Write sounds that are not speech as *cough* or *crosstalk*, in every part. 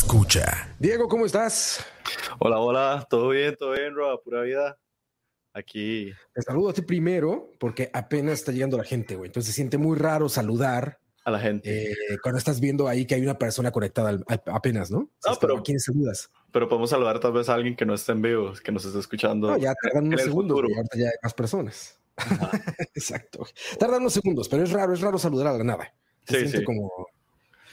escucha. Diego, ¿cómo estás? Hola, hola, todo bien, todo bien, Roa, pura vida. Aquí. Te saludo a ti primero porque apenas está llegando la gente, güey. Entonces se siente muy raro saludar a la gente. Eh, cuando estás viendo ahí que hay una persona conectada apenas, ¿no? No, pero ¿a quién saludas? Pero podemos saludar tal vez a alguien que no esté en vivo, que nos esté escuchando. No, ya tardan unos segundos, y ahorita ya hay más personas. *laughs* Exacto. Tardan unos segundos, pero es raro, es raro saludar a la nada. Se siente como.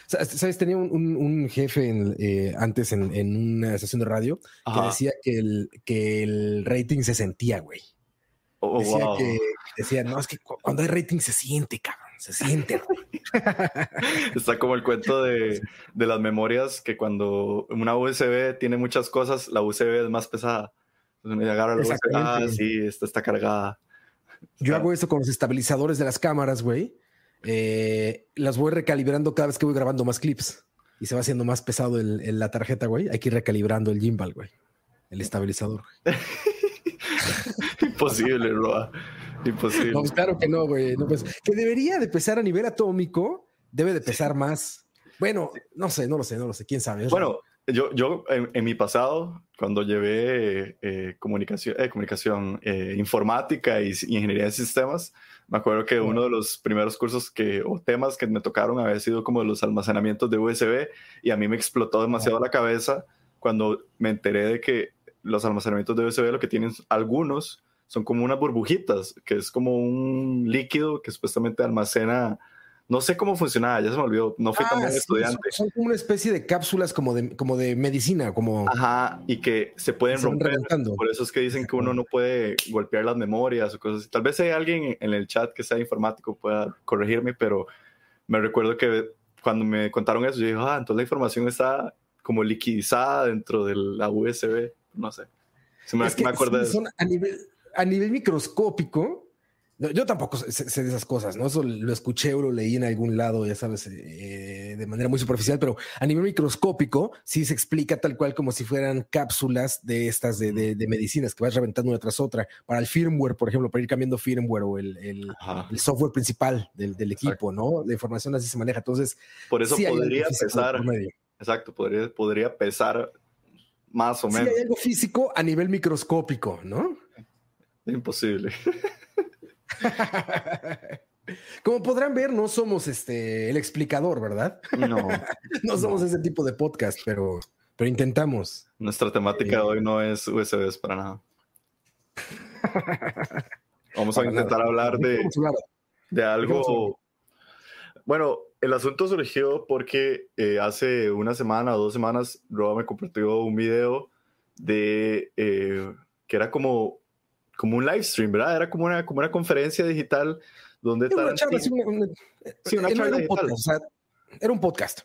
¿Sabes? Tenía un, jefe eh, antes en, una estación de radio que decía que el, que el rating se sentía, güey. Oh, decía que decía, no, es que cuando hay rating se siente, cabrón se siente. *laughs* Está como el cuento de, las memorias que cuando una USB tiene muchas cosas, la USB es más pesada. Entonces me agarra la USB, ah, sí, esta está cargada. Yo hago eso con los estabilizadores de las cámaras, güey. Eh, las voy recalibrando cada vez que voy grabando más clips y se va haciendo más pesado el, la tarjeta, güey. Hay que ir recalibrando el gimbal, güey. El estabilizador. *laughs* Imposible, Roa. Imposible. No, claro que no, güey. pues, que debería de pesar a nivel atómico, debe de pesar más. Bueno, no sé, no lo sé, no lo sé. ¿Quién sabe? Bueno, yo, yo en, mi pasado, cuando llevé eh, comunicación, eh, comunicación eh, informática y, ingeniería de sistemas, me acuerdo que uno de los primeros cursos que, o temas que me tocaron había sido como los almacenamientos de USB y a mí me explotó demasiado la cabeza cuando me enteré de que los almacenamientos de USB lo que tienen algunos son como unas burbujitas, que es como un líquido que supuestamente almacena, no sé cómo funcionaba, ya se me olvidó, no fui tan ah, estudiante. Son, como una especie de cápsulas como de, como de medicina, como... Ajá, y que se pueden romper, por eso es que dicen que uno no puede golpear las memorias o cosas así. Tal vez hay alguien en el chat que sea informático pueda corregirme, pero me recuerdo que cuando me contaron eso, yo dije, ah, entonces la información está como liquidizada dentro de la USB, no sé. Se me, me acuerdo de eso. A nivel, a nivel microscópico, yo tampoco sé, de esas cosas, ¿no? Eso lo escuché o lo leí en algún lado, ya sabes, eh, de manera muy superficial, pero a nivel microscópico sí se explica tal cual como si fueran cápsulas de estas de, medicinas que vas reventando una tras otra. Para el firmware, por ejemplo, para ir cambiando firmware o el, software principal del, equipo, ¿no? La información así se maneja. Entonces, por eso podría pesar. Exacto, podría, podría pesar más o menos. Sí, hay algo físico a nivel microscópico, ¿no? Imposible. *laughs* *laughs* Como podrán ver, no somos este el explicador, ¿verdad? No. *laughs* no somos ese tipo de podcast, pero, pero intentamos. Nuestra temática de hoy no es USBs para nada. Vamos a intentar hablar de, de algo. Bueno, el asunto surgió porque eh, hace una semana o dos semanas Roba me compartió un video de eh, que era como como un live stream, ¿verdad? Era como una, como una conferencia digital donde era una charla, sí, una, charla era, un podcast, era un podcast.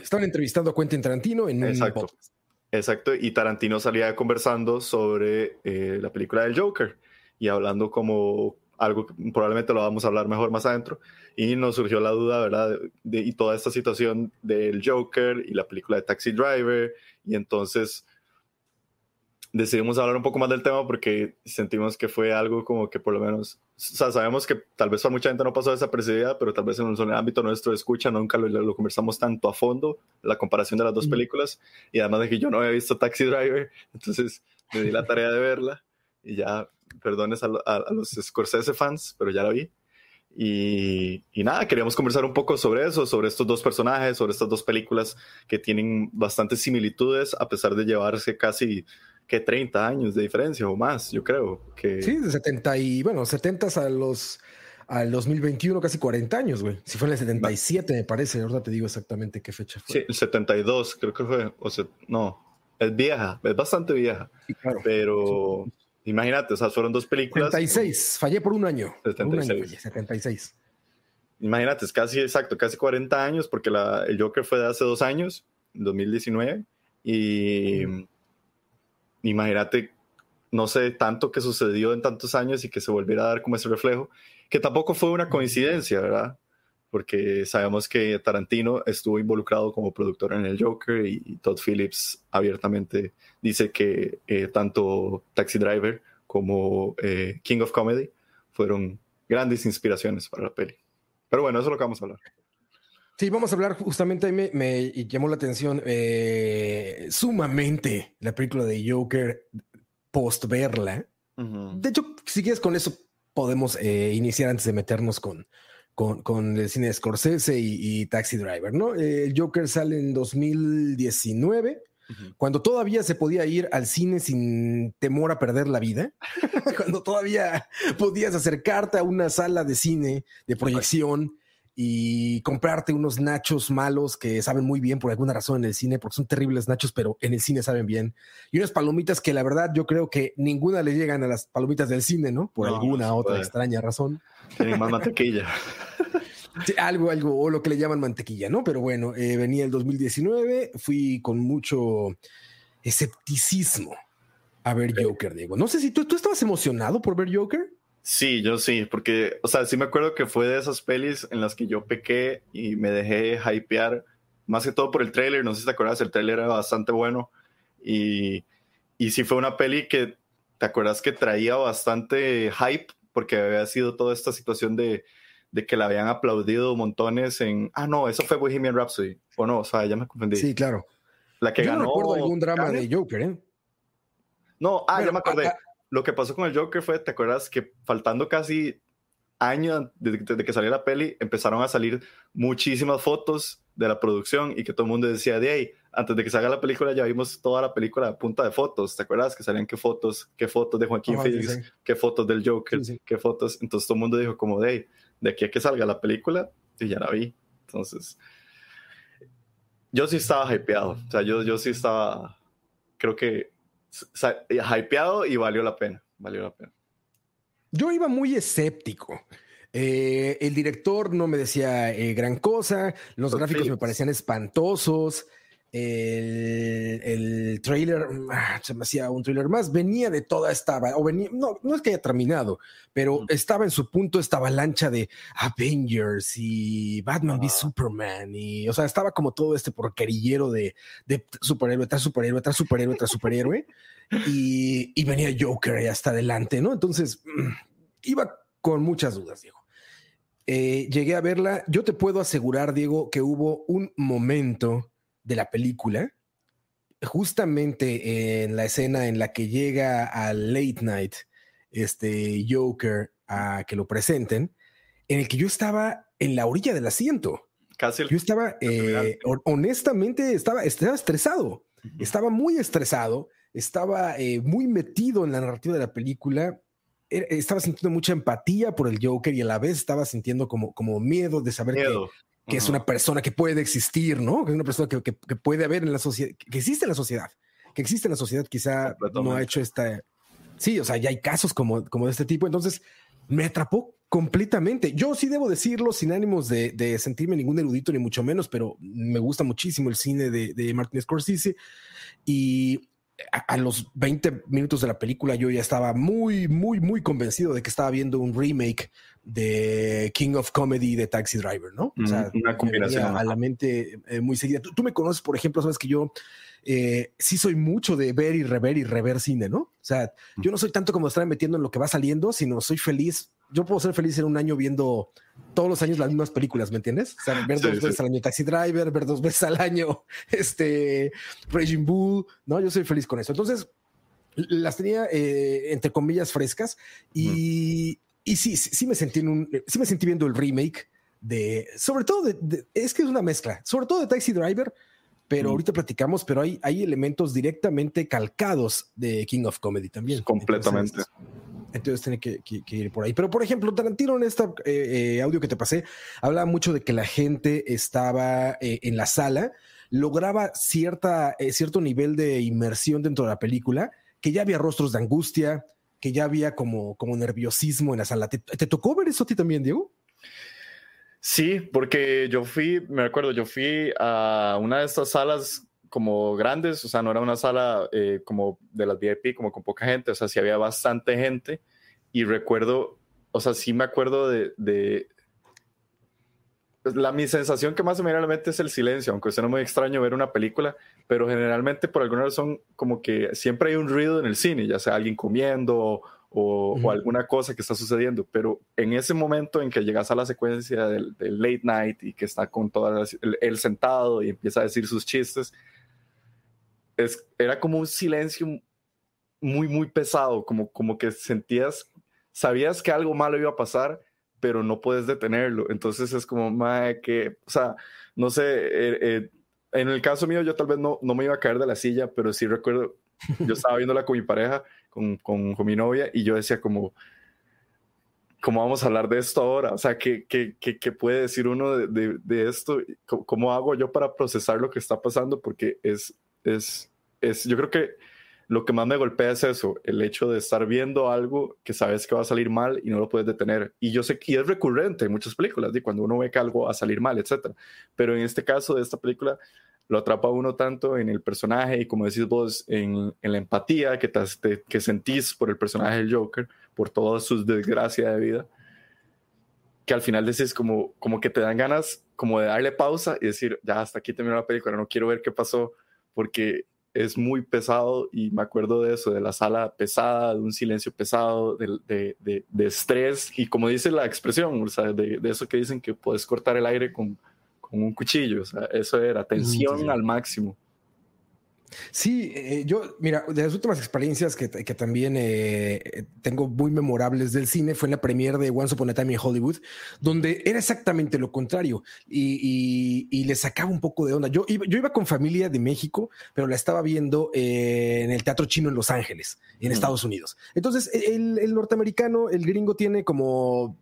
Estaban entrevistando a Quentin Tarantino en un podcast. Exacto, y Tarantino salía conversando sobre eh, la película del Joker y hablando como algo que probablemente lo vamos a hablar mejor más adentro. Y nos surgió la duda, ¿verdad? De, y toda esta situación del Joker y la película de Taxi Driver. Y entonces decidimos hablar un poco más del tema porque sentimos que fue algo como que por lo menos, o sea, sabemos que tal vez para mucha gente no pasó desapercibida, pero tal vez en el ámbito nuestro de escucha nunca lo, conversamos tanto a fondo, la comparación de las dos películas, y además de que yo no había visto Taxi Driver, entonces me di la tarea de verla, y ya, perdones a, los Scorsese fans, pero ya la vi. Y, y, nada, queríamos conversar un poco sobre eso, sobre estos dos personajes, sobre estas dos películas que tienen bastantes similitudes, a pesar de llevarse casi que 30 años de diferencia o más, yo creo. Que... Sí, de 70 y, bueno, 70 a los al 2021, casi 40 años, güey. Si fue en el 77, me parece, ahora te digo exactamente qué fecha fue. Sí, el 72, creo que fue, o sea, no, es vieja, es bastante vieja. Sí, claro. Pero imagínate, o sea, fueron dos películas. 76, fallé por un año. 76. 76. Imagínate, es casi exacto, casi 40 años, porque la, el Joker fue de hace dos años, 2019, y imagínate, no sé, tanto que sucedió en tantos años y que se volviera a dar como ese reflejo, que tampoco fue una coincidencia, ¿verdad? Porque sabemos que Tarantino estuvo involucrado como productor en el Joker y Todd Phillips abiertamente dice que eh, tanto Taxi Driver como eh, King of Comedy fueron grandes inspiraciones para la peli. Pero bueno, eso es lo que vamos a hablar. Sí, vamos a hablar justamente, me, me llamó la atención eh, sumamente la película de Joker post verla. De hecho, si quieres con eso podemos eh, iniciar antes de meternos con, con, el cine de Scorsese y, Taxi Driver, ¿no? El Joker sale en 2019 cuando todavía se podía ir al cine sin temor a perder la vida, *laughs* cuando todavía podías acercarte a una sala de cine de proyección y comprarte unos nachos malos que saben muy bien por alguna razón en el cine, porque son terribles nachos, pero en el cine saben bien. Y unas palomitas que la verdad yo creo que ninguna le llegan a las palomitas del cine, ¿no? Por alguna otra extraña razón. Tienen más mantequilla. *laughs* algo, algo, o lo que le llaman mantequilla, ¿no? Pero bueno, eh, venía el 2019, fui con mucho escepticismo a ver Joker, Diego. No sé si tú, tú estabas emocionado por ver Joker. Sí, yo sí, porque, o sea, sí me acuerdo que fue de esas pelis en las que yo pequé y me dejé hypear, más que todo por el tráiler, no sé si te acuerdas, el tráiler era bastante bueno y, y sí fue una peli que, ¿te acuerdas que traía bastante hype? Porque había sido toda esta situación de, de que la habían aplaudido montones en. Ah, no, eso fue Bohemian Rhapsody. O no, o sea, ya me confundí. Sí, claro. La que Yo ganó. No recuerdo algún drama de Joker, ¿eh? No, ah, ya me acordé. Lo que pasó con el Joker fue, ¿te acuerdas que faltando casi años de, que salió la peli, empezaron a salir muchísimas fotos de la producción y que todo el mundo decía de ahí, antes de que salga la película ya vimos toda la película a punta de fotos, ¿te acuerdas? Que salían qué fotos, qué fotos de Joaquín Phoenix, qué fotos del Joker, qué fotos, entonces todo el mundo dijo como de ahí, de aquí a que salga la película, y ya la vi. Entonces, yo sí estaba hypeado. O sea, yo, yo sí estaba, creo que hypeado y valió la pena. Valió la pena. Yo iba muy escéptico. Eh, el director no me decía eh, gran cosa, los gráficos me parecían espantosos el, el trailer, ah, se me hacía un trailer más, venía de toda esta, o venía, no, no es que haya terminado, pero estaba en su punto esta avalancha de Avengers y Batman v Superman, y o sea, estaba como todo este porquerillero de, de superhéroe tras superhéroe tras superhéroe tras superhéroe, y, y venía Joker y hasta adelante, ¿no? Entonces, mm, iba con muchas dudas, Diego. Eh, llegué a verla, yo te puedo asegurar, Diego, que hubo un momento de la película, justamente en la escena en la que llega al late night este Joker a que lo presenten, en el que yo estaba en la orilla del asiento. Casi yo estaba, eh, honestamente, estaba, estaba estresado, estaba muy estresado, estaba eh, muy metido en la narrativa de la película, estaba sintiendo mucha empatía por el Joker y a la vez estaba sintiendo como, como miedo de saber que es una persona que puede existir, ¿no? Que es una persona que, puede haber en la sociedad, que existe en la sociedad, que existe en la sociedad, quizá no ha hecho esta... Sí, o sea, ya hay casos como, como de este tipo, entonces me atrapó completamente. Yo sí debo decirlo sin ánimos de, sentirme ningún erudito, ni mucho menos, pero me gusta muchísimo el cine de, de Martin Scorsese y a, los 20 minutos de la película yo ya estaba muy, muy, muy convencido de que estaba viendo un remake de King of Comedy de Taxi Driver, ¿no? O sea, una combinación. A la mente eh, muy seguida. Tú, me conoces, por ejemplo, sabes que yo eh, sí soy mucho de ver y rever y rever cine, ¿no? O sea, yo no soy tanto como estar metiendo en lo que va saliendo, sino soy feliz yo puedo ser feliz en un año viendo todos los años las mismas películas, ¿me entiendes? O sea, ver dos veces al año Taxi Driver, ver dos veces al año *laughs* este Raging Bull, ¿no? Yo soy feliz con eso. Entonces, las tenía eh, entre comillas frescas y, y sí, sí, me sentí en un, sí me sentí viendo el remake de, sobre todo de, es que es una mezcla, sobre todo de Taxi Driver, pero ahorita platicamos, pero hay, hay elementos directamente calcados de King of Comedy también. Completamente. Entonces tiene que, ir por ahí. Pero, por ejemplo, Tarantino en este audio que te pasé, hablaba mucho de que la gente estaba eh, en la sala, lograba cierta, cierto nivel de inmersión dentro de la película, que ya había rostros de angustia, que ya había como, como nerviosismo en la sala. ¿Te, tocó ver eso a ti también, Diego? Sí, porque yo fui, me acuerdo, yo fui a una de estas salas como grandes, o sea, no era una sala eh, como de las VIP, como con poca gente, o sea, sí había bastante gente y recuerdo, o sea, sí me acuerdo de, la, mi sensación que más se me viene a la mente es el silencio, aunque sea muy extraño ver una película, pero generalmente por alguna razón como que siempre hay un ruido en el cine, ya sea alguien comiendo o, o, alguna cosa que está sucediendo, pero en ese momento en que llegas a la secuencia del, late night y que está con todo el, sentado y empieza a decir sus chistes, es, era como un silencio muy, muy pesado, como, como que sentías, sabías que algo malo iba a pasar, pero no puedes detenerlo. Entonces es como, madre, que, o sea, no sé, eh, eh, en el caso mío yo tal vez no, no me iba a caer de la silla, pero sí recuerdo, yo *laughs* estaba viéndola con mi pareja, con, con, con mi novia, y yo decía como, ¿cómo vamos a hablar de esto ahora? O sea, ¿qué, qué, qué, puede decir uno de, de, de, esto? ¿Cómo hago yo para procesar lo que está pasando? Porque es, es, es, yo creo que lo que más me golpea es eso, el hecho de estar viendo algo que sabes que va a salir mal y no lo puedes detener. Y yo sé que es recurrente en muchas películas, de cuando uno ve que algo va a salir mal, etc. Pero en este caso de esta película, lo atrapa uno tanto en el personaje y como decís vos, en, la empatía que, te, que sentís por el personaje del Joker, por toda su desgracia de vida, que al final decís como, como que te dan ganas como de darle pausa y decir, ya hasta aquí terminó la película, no quiero ver qué pasó, porque es muy pesado y me acuerdo de eso, de la sala pesada, de un silencio pesado, de, de, de, estrés y como dice la expresión, o sea, de, eso que dicen que puedes cortar el aire con, con un cuchillo, o sea, eso era tensión al máximo. Sí, eh, yo, mira, de las últimas experiencias que, que también eh, tengo muy memorables del cine fue en la premiere de Once Upon a Time in Hollywood, donde era exactamente lo contrario y, y, le sacaba un poco de onda. Yo iba, yo iba con familia de México, pero la estaba viendo eh, en el Teatro Chino en Los Ángeles, en Estados Unidos. Entonces, el, el norteamericano, el gringo tiene como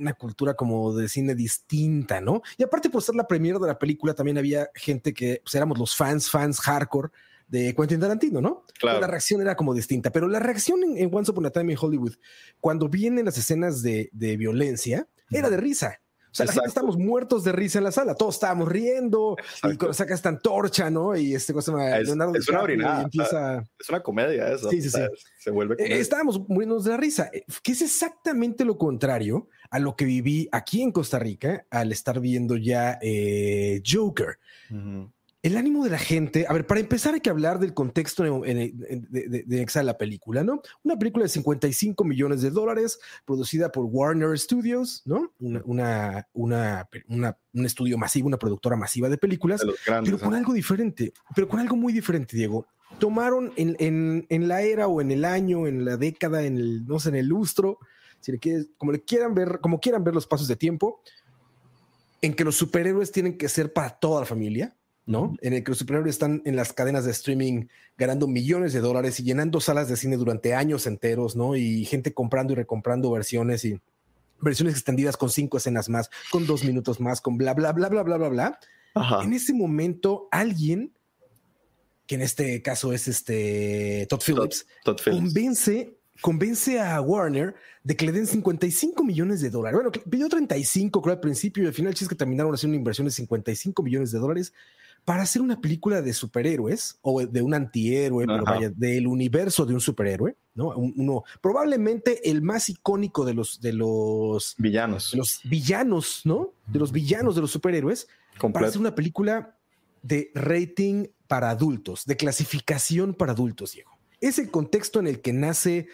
una cultura como de cine distinta, ¿no? Y aparte por ser la premiere de la película, también había gente que pues, éramos los fans, fans hardcore de Quentin Tarantino, ¿no? Claro. La reacción era como distinta, pero la reacción en, Once Upon a Time in Hollywood, cuando vienen las escenas de, de violencia, era de risa. O sea, la gente estamos muertos de risa en la sala, todos estábamos riendo y cuando saca esta antorcha, ¿no? Y este cosa es, Leonardo es una orinada, empieza... es una comedia eso. Sí, sí, sí. Se vuelve eh, estábamos muriendo de la risa, eh, que es exactamente lo contrario a lo que viví aquí en Costa Rica al estar viendo ya eh, Joker. El ánimo de la gente, a ver, para empezar hay que hablar del contexto de, de, la película, ¿no? Una película de 55 millones de dólares, producida por Warner Studios, ¿no? Una, una, un estudio masivo, una productora masiva de películas, pero con algo diferente, pero con algo muy diferente, Diego. Tomaron en, en, la era o en el año, en la década, en el, no sé, en el lustro, si le como le quieran ver, como quieran ver los pasos de tiempo, en que los superhéroes tienen que ser para toda la familia, ¿no? En el que los superhéroes están en las cadenas de streaming ganando millones de dólares y llenando salas de cine durante años enteros, ¿no? Y gente comprando y recomprando versiones y versiones extendidas con cinco escenas más, con dos minutos más, con bla, bla, bla, bla, bla, bla, bla. En ese momento, alguien, que en este caso es este Todd Phillips, convence convence a Warner de que le den 55 millones de dólares. Bueno, pidió 35 creo al principio y al final es que terminaron haciendo una inversión de 55 millones de dólares para hacer una película de superhéroes o de un antihéroe, pero vaya, del universo de un superhéroe, ¿no? Uno, probablemente el más icónico de los, de los villanos. De los villanos, ¿no? De los villanos de los superhéroes. Para hacer una película de rating para adultos, de clasificación para adultos, Diego. Es el contexto en el que nace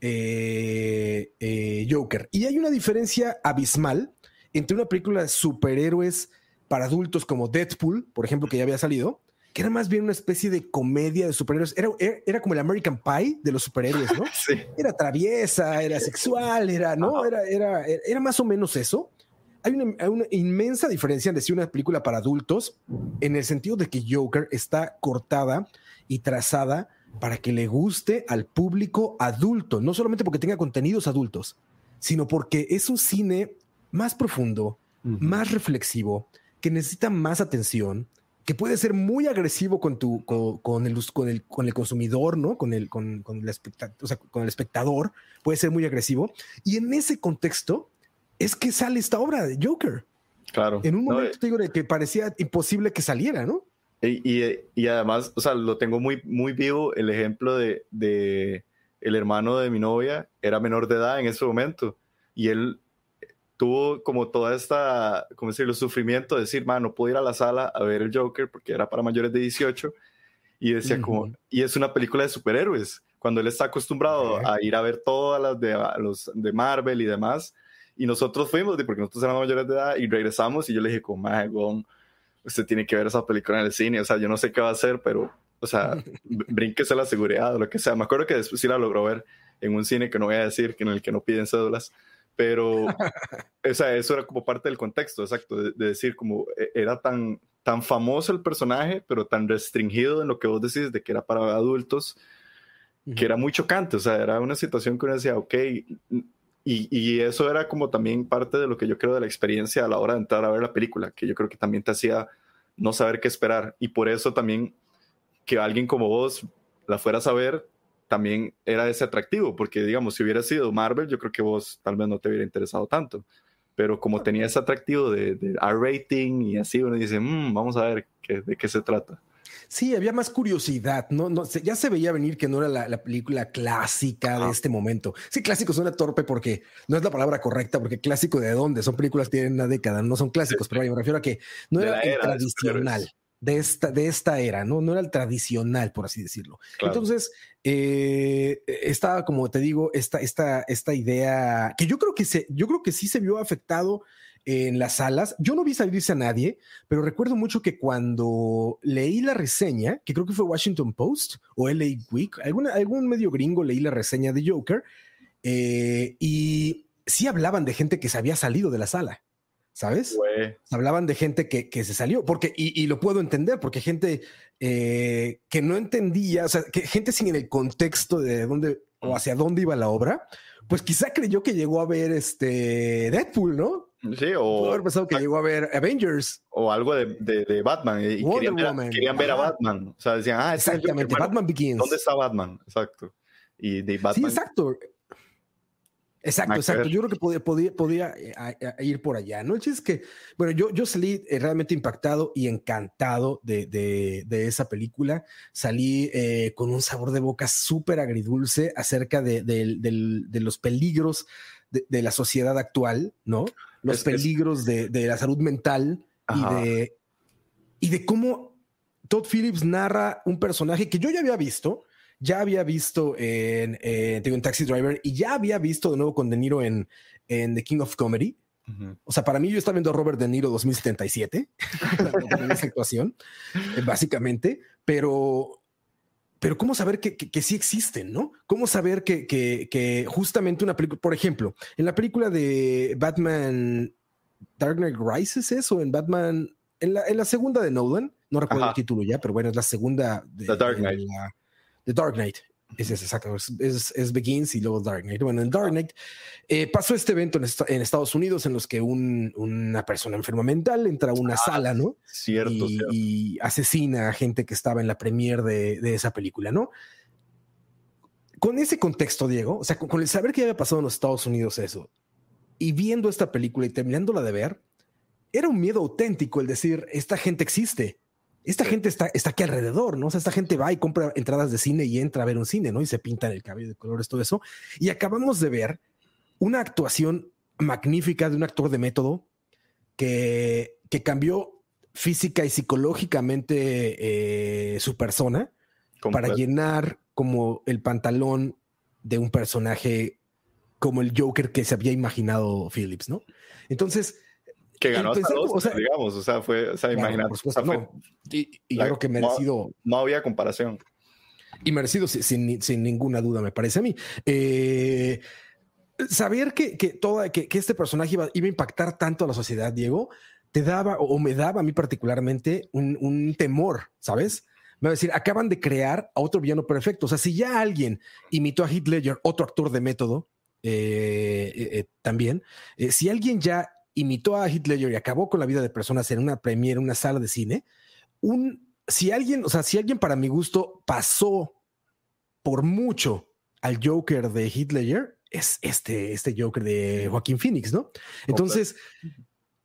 eh, eh, Joker. Y hay una diferencia abismal entre una película de superhéroes para adultos como Deadpool, por ejemplo, que ya había salido, que era más bien una especie de comedia de superhéroes. Era, era, como el American Pie de los superhéroes, ¿no? *laughs* Era traviesa, era sexual, era, ¿no? Era, era, era más o menos eso. Hay una, una, inmensa diferencia en decir una película para adultos en el sentido de que Joker está cortada y trazada para que le guste al público adulto, no solamente porque tenga contenidos adultos, sino porque es un cine más profundo, más reflexivo, que necesita más atención, que puede ser muy agresivo con tu con, el, con, el, con el consumidor, ¿no? Con el, con, con, el o sea, con el espectador, puede ser muy agresivo. Y en ese contexto es que sale esta obra de Joker. Claro. En un momento te digo de que parecía imposible que saliera, ¿no? Y, y, y, además, o sea, lo tengo muy, muy vivo el ejemplo de, de el hermano de mi novia, era menor de edad en ese momento, y él tuvo como toda esta, ¿cómo decirlo?, sufrimiento de decir, man, no puedo ir a la sala a ver el Joker porque era para mayores de 18 y decía como, y es una película de superhéroes, cuando él está acostumbrado a ir a ver todas las de, los de Marvel y demás. Y nosotros fuimos, porque nosotros éramos mayores de edad, y regresamos y yo le dije, como, usted tiene que ver esa película en el cine, o sea, yo no sé qué va a hacer, pero, o sea, *laughs* brínquese la seguridad o lo que sea. Me acuerdo que después sí la logró ver en un cine que no voy a decir, que en el que no piden cédulas, pero, *laughs* o sea, eso era como parte del contexto, exacto, de, decir como e, era tan, tan famoso el personaje, pero tan restringido en lo que vos decís de que era para adultos, que era muy chocante, o sea, era una situación que uno decía, ok, y, y, eso era como también parte de lo que yo creo de la experiencia a la hora de entrar a ver la película, que yo creo que también te hacía no saber qué esperar, y por eso también que alguien como vos la fueras a ver, también era ese atractivo, porque digamos, si hubiera sido Marvel, yo creo que vos tal vez no te hubiera interesado tanto, pero como tenía ese atractivo de, de R-rating y así, uno dice, mmm, vamos a ver qué, de qué se trata. Sí, había más curiosidad, ¿no? no ya se veía venir que no era la, película clásica de este momento. Sí, clásico suena torpe porque no es la palabra correcta, porque clásico de dónde? Son películas que tienen una década, no son clásicos, pero me refiero a que no era el tradicional de esta, de esta era, ¿no? No era el tradicional, por así decirlo. Entonces, eh, estaba, como te digo, esta, esta, esta idea que yo creo que se, yo creo que sí se vio afectado en las salas. Yo no vi salirse a nadie, pero recuerdo mucho que cuando leí la reseña, que creo que fue Washington Post o LA Week, alguna, algún medio gringo leí la reseña de Joker eh, y sí hablaban de gente que se había salido de la sala. ¿Sabes? Hablaban de gente que, que, se salió, porque, y, lo puedo entender, porque gente eh, que no entendía, o sea, que gente sin el contexto de dónde o hacia dónde iba la obra, pues quizá creyó que llegó a ver este Deadpool, ¿no? Sí, o. Pudo haber pensado que llegó a ver Avengers. O algo de, de, Batman. Y querían ver, querían ver, a Batman. O sea, decían, ah, exactamente, Batman Begins. ¿Dónde está Batman? Exacto. Y de Batman. Sí, exacto. Exacto, exacto. Yo creo que podía, podía, podía eh, ir por allá, ¿no? El chiste es que, bueno, yo, yo salí eh, realmente impactado y encantado de, de, de esa película. Salí eh, con un sabor de boca súper agridulce acerca de, de, los peligros de, la sociedad actual, ¿no? Los peligros de, la salud mental y de, y de cómo Todd Phillips narra un personaje que yo ya había visto, ya había visto en, en Taxi Driver y ya había visto de nuevo con De Niro en, en The King of Comedy. O sea, para mí yo estaba viendo a Robert De Niro 2077, *laughs* esa actuación, eh, básicamente, pero, pero cómo saber que, que, sí existen, ¿no? ¿Cómo saber que, que, justamente una película, por ejemplo, en la película de Batman Dark Knight Rises es o en Batman, en la, en la segunda de Nolan, no recuerdo el título ya, pero bueno, es la segunda de, The Dark Knight. The Dark Knight. Es, es exacto, es, es, Begins y luego Dark Knight. Bueno, en Dark Knight eh, pasó este evento en, Estados Unidos en los que una persona enferma mental entra a una ah, sala, ¿no? Cierto y, asesina a gente que estaba en la premier de, de, esa película, ¿no? Con ese contexto, Diego, o sea, con, el saber que había pasado en los Estados Unidos eso, y viendo esta película y terminándola de ver, era un miedo auténtico el decir, esta gente existe esta gente está, está aquí alrededor, ¿no? O sea, esta gente va y compra entradas de cine y entra a ver un cine, ¿no? Y se pinta el cabello de colores, todo eso. Y acabamos de ver una actuación magnífica de un actor de método que, que cambió física y psicológicamente eh, su persona para llenar como el pantalón de un personaje como el Joker que se había imaginado Phillips, ¿no? Entonces, que ganó hasta dos, o sea, digamos, o sea, fue, o sea, imagínate. y, y yo creo que merecido. No, había comparación. Y merecido sin, sin, ninguna duda, me parece a mí. Eh, saber que, que, toda, que, que, este personaje iba, iba, a impactar tanto a la sociedad, Diego, te daba o me daba a mí particularmente un, un temor, ¿sabes? Me va a decir, acaban de crear a otro villano perfecto. O sea, si ya alguien imitó a Heath Ledger, otro actor de método, eh, eh, también, si alguien ya imitó a Heath Ledger y acabó con la vida de personas en una premiere, en una sala de cine, un, si alguien, o sea, si alguien para mi gusto pasó por mucho al Joker de Heath Ledger, es este, este Joker de Joaquín Phoenix, ¿no? Entonces,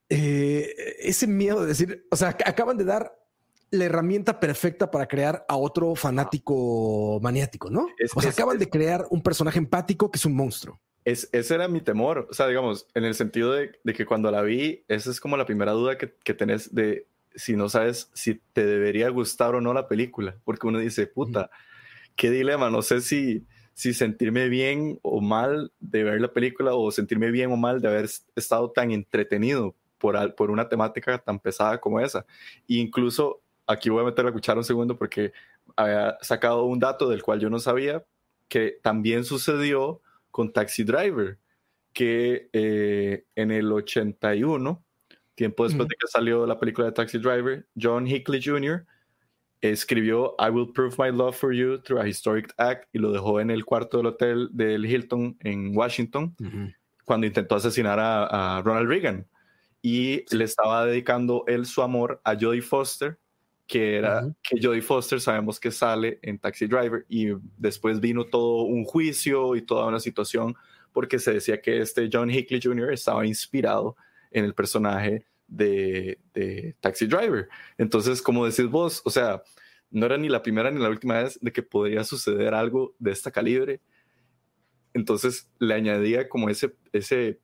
eh, ese miedo de decir, o sea, acaban de dar la herramienta perfecta para crear a otro fanático maniático, ¿no? o sea, acaban de crear un personaje empático que es un monstruo ese era mi temor, o sea, digamos, en el sentido de, que cuando la vi, esa es como la primera duda que, que, tenés de si no sabes si te debería gustar o no la película, porque uno dice, puta, qué dilema, no sé si, si sentirme bien o mal de ver la película o sentirme bien o mal de haber estado tan entretenido por, por una temática tan pesada como esa. E incluso aquí voy a meter la cuchara un segundo porque había sacado un dato del cual yo no sabía, que también sucedió con Taxi Driver, que eh, en el 81, tiempo después de que salió la película de Taxi Driver, John Hickley Jr. escribió I Will Prove My Love for You Through a Historic Act y lo dejó en el cuarto del hotel del Hilton en Washington cuando intentó asesinar a, Ronald Reagan. Y le estaba dedicando él su amor a Jodie Foster, que era que Jodie Foster sabemos que sale en Taxi Driver y después vino todo un juicio y toda una situación porque se decía que este John Hickley Jr. estaba inspirado en el personaje de, de Taxi Driver. Entonces, como decís vos, o sea, no era ni la primera ni la última vez de que podría suceder algo de esta calibre. Entonces le añadía como ese, ese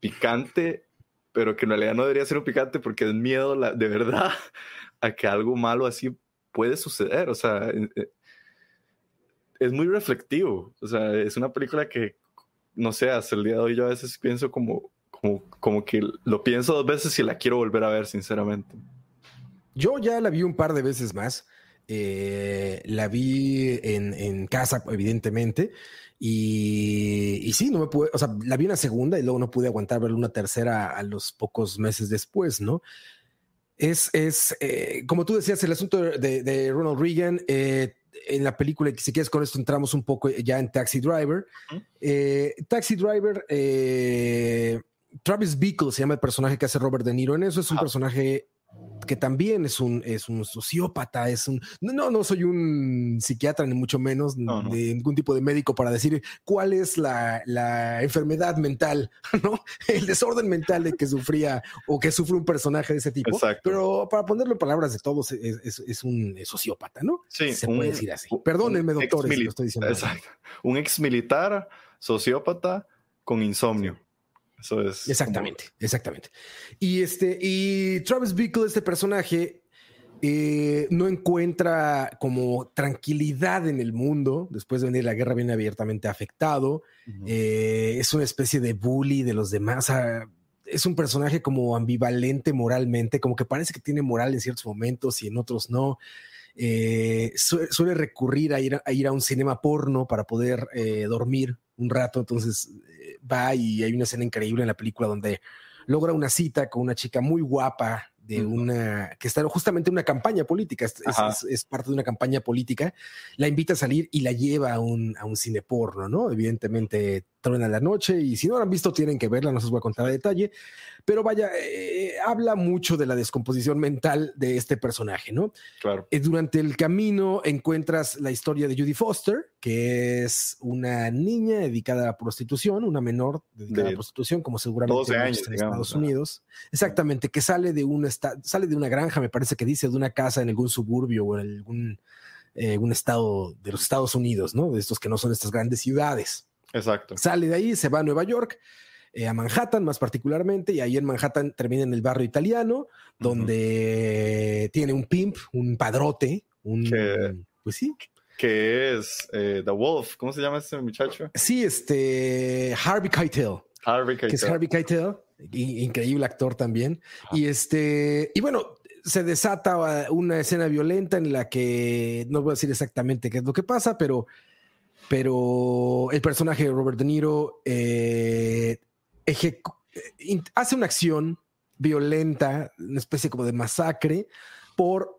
picante, pero que en realidad no debería ser un picante porque es miedo de verdad a que algo malo así puede suceder. O sea, eh, es muy reflectivo. O sea, es una película que, no sé, hasta el día de hoy yo a veces pienso como, como, como que lo pienso dos veces y la quiero volver a ver, sinceramente. Yo ya la vi un par de veces más. Eh, la vi en, casa, evidentemente. Y, y, sí, no me pude, o sea, la vi una segunda y luego no pude aguantar verla una tercera a los pocos meses después, ¿no? Es, es eh, como tú decías, el asunto de, Ronald Reagan. Eh, en la película, si quieres, con esto entramos un poco ya en Taxi Driver. Eh, Taxi Driver, Travis Bickle se llama el personaje que hace Robert De Niro. En eso es un personaje que también es un, es un sociópata, es un... No, no soy un psiquiatra, ni mucho menos, de ningún tipo de médico para decir cuál es la, enfermedad mental, *laughs* ¿no? El desorden mental de que sufría o que sufre un personaje de ese tipo. Pero para ponerlo en palabras de todos, es, un sociópata, ¿no? Sí. Se puede decir así. Perdónenme, doctores, si lo estoy diciendo. Exacto. Un ex militar, sociópata con insomnio. Eso es. Exactamente, exactamente. Y este, y Travis Bickle, este personaje, eh, no encuentra como tranquilidad en el mundo. Después de venir la guerra, viene abiertamente afectado. Eh, es una especie de bully de los demás. es un personaje como ambivalente moralmente, como que parece que tiene moral en ciertos momentos y en otros no. Eh, suele recurrir a ir a, ir a un cinema porno para poder dormir un rato. Entonces va y hay una escena increíble en la película donde logra una cita con una chica muy guapa de una que está justamente en una campaña política, es, parte de una campaña política, la invita a salir y la lleva a un, a un cine porno, ¿no? Evidentemente, truena la noche y si no lo han visto tienen que verla, no se os voy a contar a detalle, pero vaya, eh, habla mucho de la descomposición mental de este personaje, ¿no? Claro. Eh, durante el camino encuentras la historia de Judy Foster, que es una niña dedicada a la prostitución, una menor dedicada a la prostitución, como seguramente en Estados Unidos. Exactamente, que sale de, un sale de una granja, me parece que dice, de una casa en algún suburbio o en algún eh, estado de los Estados Unidos, ¿no? De estos que no son estas grandes ciudades. Exacto. Sale de ahí, se va a Nueva York eh, a Manhattan más particularmente, y ahí en Manhattan termina en el barrio italiano, donde tiene un pimp, un padrote, un... pues sí. Que es eh, The Wolf, ¿cómo se llama ese muchacho? Sí, este Harvey Keitel. Harvey Keitel. Que es Harvey Keitel, increíble actor también. Y este, y bueno, se desata una escena violenta en la que no voy a decir exactamente qué es lo que pasa, pero, pero el personaje de Robert De Niro eh, eh, hace una acción violenta, una especie como de masacre, por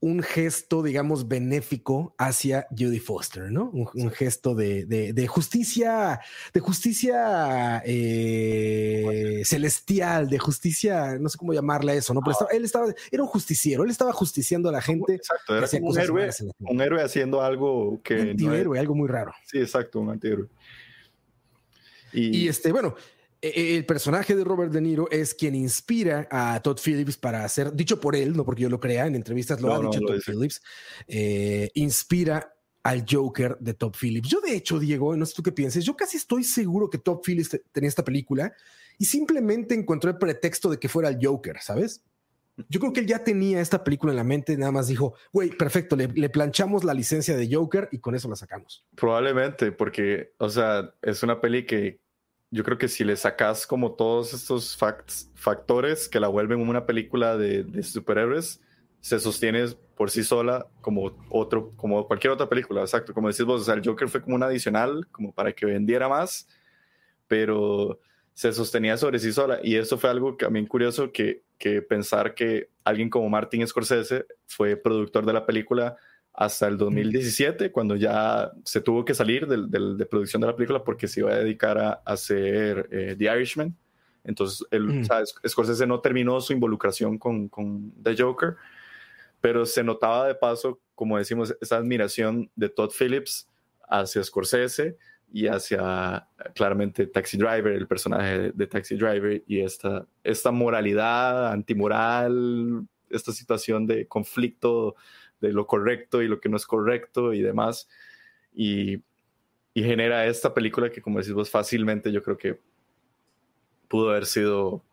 un gesto, digamos, benéfico hacia Judy Foster, ¿no? Un, gesto de, justicia, de justicia eh, celestial, de justicia, no sé cómo llamarle eso, ¿no? Pero ah. él estaba, era un justiciero, él estaba justiciando a la gente. Exacto, era un héroe, un héroe haciendo algo que. Un antihéroe, algo muy raro. Sí, exacto, un antihéroe. Y, este, bueno, el personaje de Robert De Niro es quien inspira a Todd Phillips para hacer, dicho por él, no porque yo lo crea, en entrevistas lo ha dicho Todd Phillips, eh, inspira al Joker de Todd Phillips. Yo, de hecho, Diego, no sé tú qué pienses, yo casi estoy seguro que Todd Phillips tenía esta película y simplemente encontró el pretexto de que fuera el Joker, ¿sabes? Yo creo que él ya tenía esta película en la mente, nada más dijo, güey, perfecto, le, planchamos la licencia de Joker y con eso la sacamos. Probablemente, porque, o sea, es una peli que yo creo que si le sacas como todos estos factores que la vuelven una película de, de, superhéroes, se sostiene por sí sola como otro, como cualquier otra película, exacto. Como decís vos, o sea, el Joker fue como un adicional, como para que vendiera más, pero se sostenía sobre sí sola. Y eso fue algo también curioso que, que pensar que alguien como Martin Scorsese fue productor de la película hasta el 2017, cuando ya se tuvo que salir de, producción de la película porque se iba a dedicar a, hacer eh, The Irishman. Entonces, el, Scorsese no terminó su involucración con, con, The Joker, pero se notaba de paso, como decimos, esa admiración de Todd Phillips hacia Scorsese y hacia claramente Taxi Driver, el personaje de, Taxi Driver y esta, esta moralidad antimoral, esta situación de conflicto de lo correcto y lo que no es correcto y demás. Y, y genera esta película que, como decís vos, fácilmente yo creo que pudo haber sido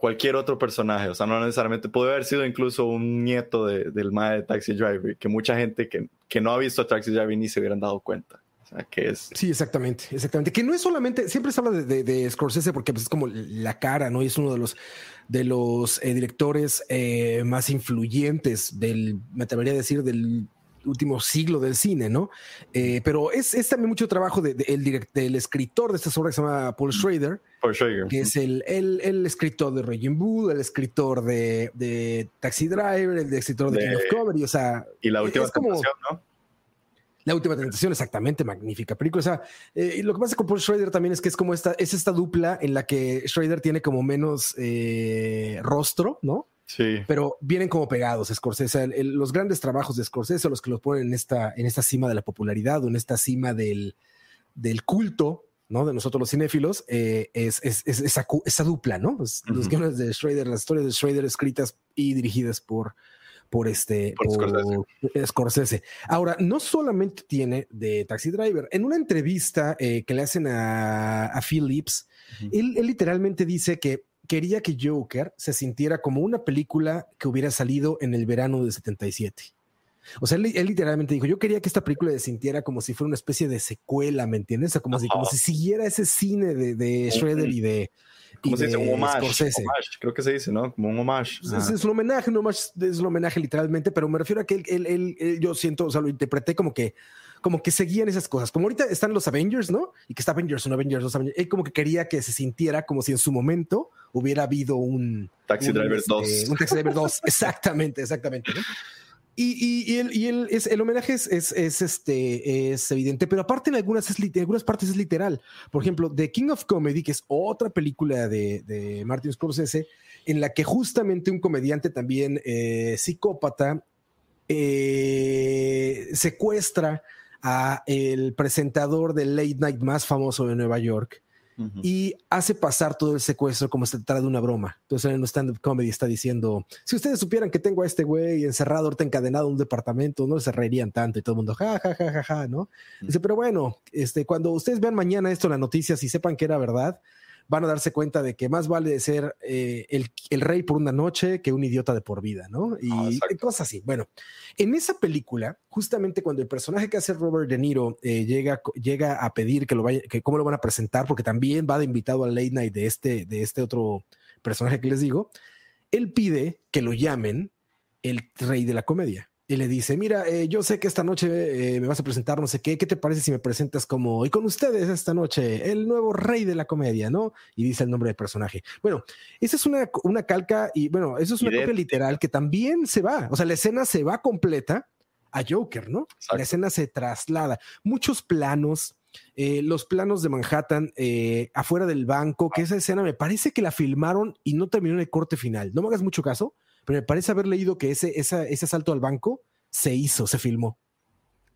cualquier otro personaje, o sea, no necesariamente, pudo haber sido incluso un nieto del mae de Taxi Driver, que mucha gente que, que no ha visto Taxi Driver ni se hubieran dado cuenta. O sea, que es... Sí, exactamente, exactamente. Que no es solamente, siempre se habla de, de, Scorsese porque pues, es como la cara, ¿no? Y es uno de los, de los eh, directores eh, más influyentes del, me atrevería a decir, del último siglo del cine, ¿no? Eh, pero es, es, también mucho trabajo de, el del escritor de esta obras que se llama Paul Schrader, Paul Schrader. que es el, el, el, escritor de Raging Bull, el escritor de, de, Taxi Driver, el escritor de, King of Comedy, o sea... Y la última tentación, ¿no? La última tentación, exactamente, magnífica película. O sea, eh, lo que pasa con Paul Schrader también es que es como esta, es esta dupla en la que Schrader tiene como menos eh, rostro, ¿no? Sí. Pero vienen como pegados, Scorsese. los grandes trabajos de Scorsese, los que los ponen en esta, en esta cima de la popularidad o en esta cima del, del culto, ¿no? De nosotros los cinéfilos, eh, es, es, esa, esa, dupla, ¿no? Los, guiones de Schrader, las historias de Schrader escritas y dirigidas por, por este por Scorsese. Ahora, no solamente tiene de Taxi Driver. En una entrevista eh, que le hacen a, a Phillips, él, literalmente dice que quería que Joker se sintiera como una película que hubiera salido en el verano de 77. O sea, él, literalmente dijo, yo quería que esta película se sintiera como si fuera una especie de secuela, ¿me entiendes? O como, si, como si siguiera ese cine de, de Shredder y de... ¿Cómo se dice? Un homage, Creo que se dice, ¿no? Como un homage. Es, un homenaje, un homage, es un homenaje literalmente, pero me refiero a que él, él, yo siento, o sea, lo interpreté como que como que seguían esas cosas. Como ahorita están los Avengers, ¿no? Y que está Avengers, un Avengers, dos Avengers. Él como que quería que se sintiera como si en su momento hubiera habido un... Taxi Driver 2. Este, un Taxi Driver 2, *laughs* exactamente, exactamente. Y, el, es, el homenaje es, es, es, este, es evidente, pero aparte en algunas, algunas partes es literal. Por ejemplo, The King of Comedy, que es otra película de, de Martin Scorsese, en la que justamente un comediante también eh, psicópata eh, secuestra a el presentador del late night más famoso de Nueva York y hace pasar todo el secuestro como si se tratara de una broma. Entonces en un stand-up comedy está diciendo, si ustedes supieran que tengo a este güey encerrado, ahorita encadenado en un departamento, no se reirían tanto y todo el mundo, ja, ja, ja, ja, ja, ¿no? Dice, pero bueno, este, cuando ustedes vean mañana esto en las noticias y sepan que era verdad, van a darse cuenta de que más vale ser eh, el, rey por una noche que un idiota de por vida, ¿no? Y ah, cosas así. Bueno, en esa película, justamente cuando el personaje que hace Robert De Niro eh, llega, llega a pedir que lo vaya, que cómo lo van a presentar, porque también va de invitado al late night de este, de este otro personaje que les digo, él pide que lo llamen el rey de la comedia y le dice, mira, eh, yo sé que esta noche eh, me vas a presentar no sé qué, ¿qué te parece si me presentas como, y con ustedes esta noche, el nuevo rey de la comedia, ¿no? Y dice el nombre del personaje. Bueno, esa es una, una calca y bueno, eso es una copia literal que también se va, o sea, la escena se va completa a Joker, ¿no? La escena se traslada. Muchos planos, eh, los planos de Manhattan afuera del banco, que esa escena me parece que la filmaron y no terminó en el corte final. No me hagas mucho caso, pero me parece haber leído que ese, ese asalto al banco se hizo, se filmó.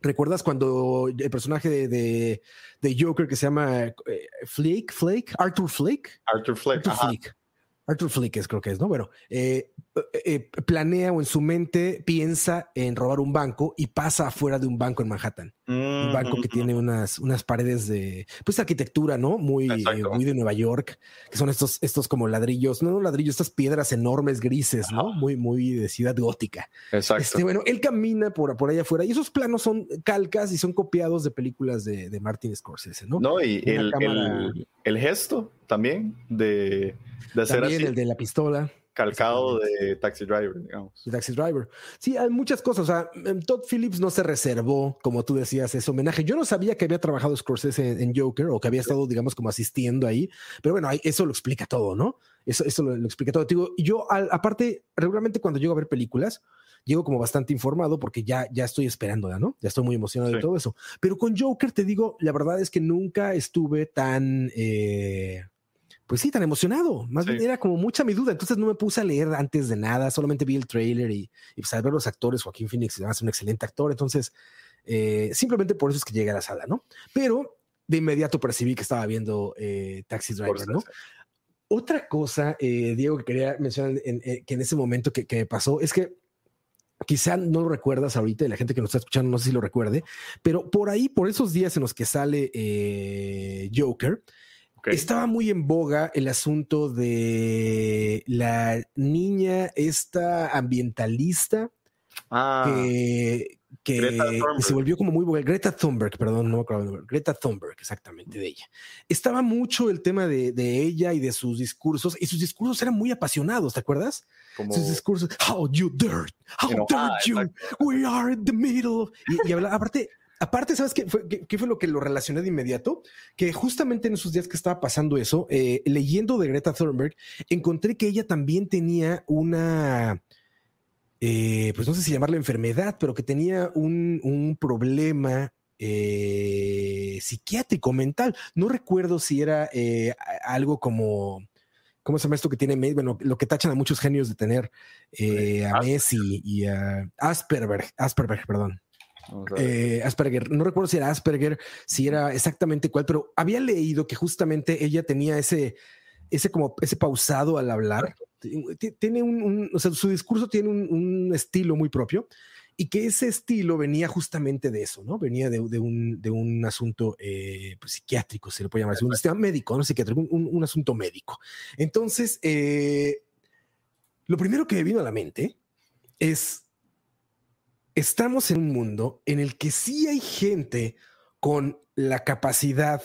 ¿Recuerdas cuando el personaje de, de, Joker que se llama eh, Flake, Flake, Arthur Flake? Arthur Flake. Arthur Flake. Arthur es, creo que es, ¿no? Bueno, eh, eh, eh, planea o en su mente piensa en robar un banco y pasa afuera de un banco en Manhattan. un banco que tiene unas, unas paredes de pues arquitectura, ¿no? Muy, muy de Nueva York, que son estos, estos como ladrillos, no, no ladrillos, estas piedras enormes grises, ¿no? Muy, muy de ciudad gótica. Exacto. Este, bueno, él camina por, por allá afuera y esos planos son calcas y son copiados de películas de, de Martin Scorsese, ¿no? No, y el, el, gesto también de, de hacer también el de la pistola calcado de Taxi Driver, digamos. De Taxi Driver. Sí, hay muchas cosas. O sea, em, Todd Phillips no se reservó, como tú decías, ese homenaje. Yo no sabía que había trabajado Scorsese en, Joker o que había estado, digamos, como asistiendo ahí. Pero bueno, eso lo explica todo, ¿no? Eso, eso lo, explica todo. Digo, yo, aparte, regularmente cuando llego a ver películas, llego como bastante informado porque ya, ya estoy esperando, ¿no? Ya estoy muy emocionado de todo eso. Pero con Joker, te digo, la verdad es que nunca estuve tan... Eh, pues sí, tan emocionado. Más bien era como mucha mi duda. Entonces no me puse a leer antes de nada, solamente vi el trailer y, y pues al ver los actores, Joaquín Phoenix es un excelente actor. Entonces, eh, simplemente por eso es que llegué a la sala, ¿no? Pero de inmediato percibí que estaba viendo eh, Taxi Driver, ¿no? Otra cosa, eh, Diego, que quería mencionar que en ese momento que, que pasó es que quizá no lo recuerdas ahorita y la gente que nos está escuchando no sé si lo recuerde, pero por ahí, por esos días en los que sale Joker, estaba muy en boga el asunto de la niña esta ambientalista ah, que, se volvió como muy Greta Thunberg, perdón, no Greta Thunberg, exactamente, de ella. Estaba mucho el tema de, ella y de sus discursos, y sus discursos eran muy apasionados, ¿te acuerdas? Sus discursos, how you dirt, how dare you, we are in the middle. Y, y hablaba, aparte, Aparte, ¿sabes qué fue, qué, fue, lo que lo relacioné de inmediato? Que justamente en esos días que estaba pasando eso, eh, leyendo de Greta Thunberg, encontré que ella también tenía una, eh, pues no sé si llamarla enfermedad, pero que tenía un, problema eh, psiquiátrico, mental. No recuerdo si era algo como... ¿Cómo se llama esto que tiene Bueno, lo que tachan a muchos genios de tener a Messi y a Asperger, Asperger, perdón. Eh, Asperger, no recuerdo si era Asperger, si era exactamente cuál, pero había leído que justamente ella tenía ese, ese como ese pausado al hablar. Tiene un, o sea, su discurso tiene un, estilo muy propio y que ese estilo venía justamente de eso, ¿no? Venía de, un, de un, asunto eh, pues, psiquiátrico, se le puede llamar, un sistema médico, no psiquiátrico, un, asunto médico. Entonces, eh, lo primero que me vino a la mente es estamos en un mundo en el que sí hay gente con la capacidad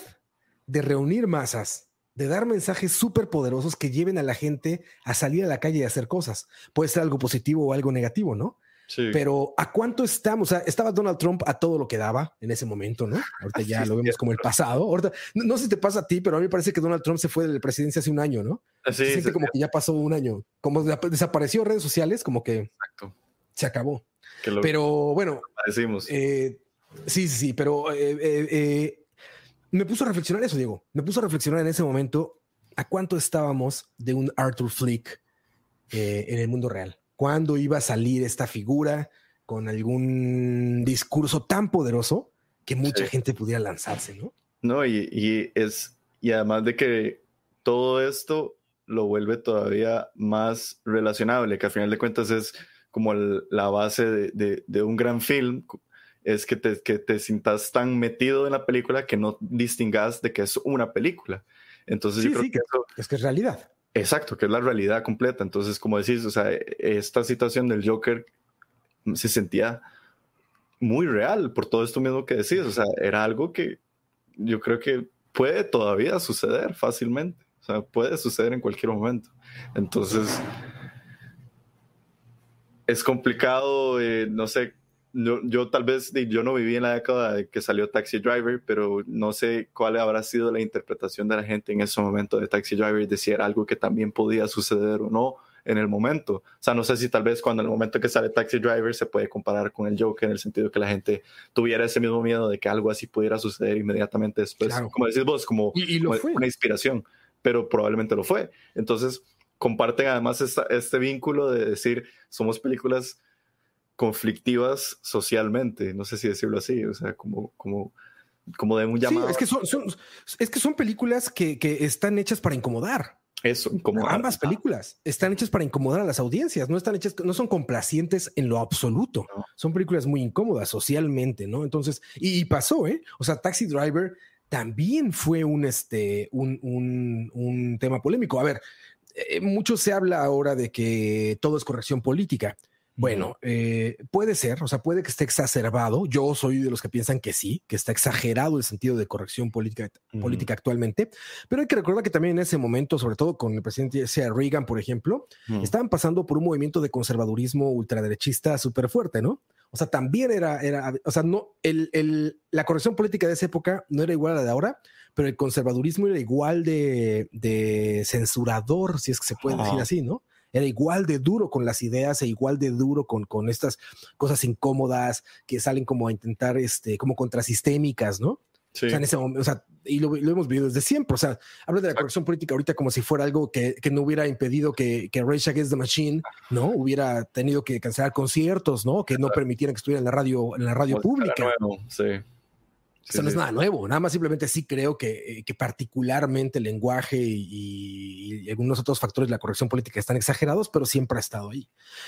de reunir masas, de dar mensajes súper poderosos que lleven a la gente a salir a la calle y hacer cosas. Puede ser algo positivo o algo negativo, ¿no? Sí. Pero ¿a cuánto estamos? O sea, estaba Donald Trump a todo lo que daba en ese momento, ¿no? Ahorita ya lo vemos como el pasado. Ahorita, no, sé si te pasa a ti, pero a mí me parece que Donald Trump se fue de la presidencia hace un año, ¿no? Sí, se siente como que ya pasó un año. Como desapareció redes sociales, como que se acabó pero bueno. Decimos. Eh, sí, sí, sí, pero eh, eh, me puso a reflexionar eso, Diego. Me puso a reflexionar en ese momento a cuánto estábamos de un Arthur Flick en el mundo real. ¿Cuándo iba a salir esta figura con algún discurso tan poderoso que mucha gente pudiera lanzarse, ¿no? No, y, y, es, y además de que todo esto lo vuelve todavía más relacionable, que a final de cuentas es como la base de, un gran film, es que te, que te sientas tan metido en la película que no distingas de que es una película. Entonces yo creo que, es que es realidad. Exacto, que es la realidad completa. Entonces, como decís, o sea, esta situación del Joker se sentía muy real por todo esto mismo que decís. O sea, era algo que yo creo que puede todavía suceder fácilmente. O sea, puede suceder en cualquier momento. Entonces, es complicado, eh, no sé, yo, tal vez yo no viví en la década de que salió Taxi Driver, pero no sé cuál habrá sido la interpretación de la gente en ese momento de Taxi Driver, de si era algo que también podía suceder o no en el momento. O sea, no sé si tal vez cuando en el momento que sale Taxi Driver se puede comparar con el Joker en el sentido que la gente tuviera ese mismo miedo de que algo así pudiera suceder inmediatamente después. Como decís vos, como, una inspiración, pero probablemente lo fue. Entonces, comparten además este vínculo de decir, somos películas conflictivas socialmente, no sé si decirlo así, o sea, como, como, como de un llamado. es, que son, es que son películas que, que, están hechas para incomodar. Eso, Ambas películas están hechas para incomodar a las audiencias, no están hechas, no son complacientes en lo absoluto. Son películas muy incómodas socialmente, ¿no? Entonces, y, pasó, ¿eh? O sea, Taxi Driver también fue un, este, un, un, un tema polémico. A ver, eh, mucho se habla ahora de que todo es corrección política. Bueno, eh, puede ser, o sea, puede que esté exacerbado. Yo soy de los que piensan que sí, que está exagerado el sentido de corrección política, política actualmente, pero hay que recordar que también en ese momento, sobre todo con el presidente Reagan, por ejemplo, estaban pasando por un movimiento de conservadurismo ultraderechista súper fuerte, ¿no? O sea, también era, era, o sea, no, el, el, la corrección política de esa época no era igual a la de ahora, pero el conservadurismo era igual de, de censurador, si es que se puede decir así, ¿no? era igual de duro con las ideas e igual de duro con, con estas cosas incómodas que salen como a intentar, este, como contrasistémicas, ¿no? Sí. O sea, en ese momento, o sea, y lo, hemos vivido desde siempre. O sea, habla de la corrección política ahorita como si fuera algo que, que no hubiera impedido que, que Rage Against the Machine, ¿no? Hubiera tenido que cancelar conciertos, ¿no? Que no permitieran que estuviera en la radio, en la radio pública. sí. Eso no es nada nuevo, nada más simplemente sí creo que, eh, particularmente el lenguaje y, algunos otros factores de la corrección política están exagerados, pero siempre ha estado ahí.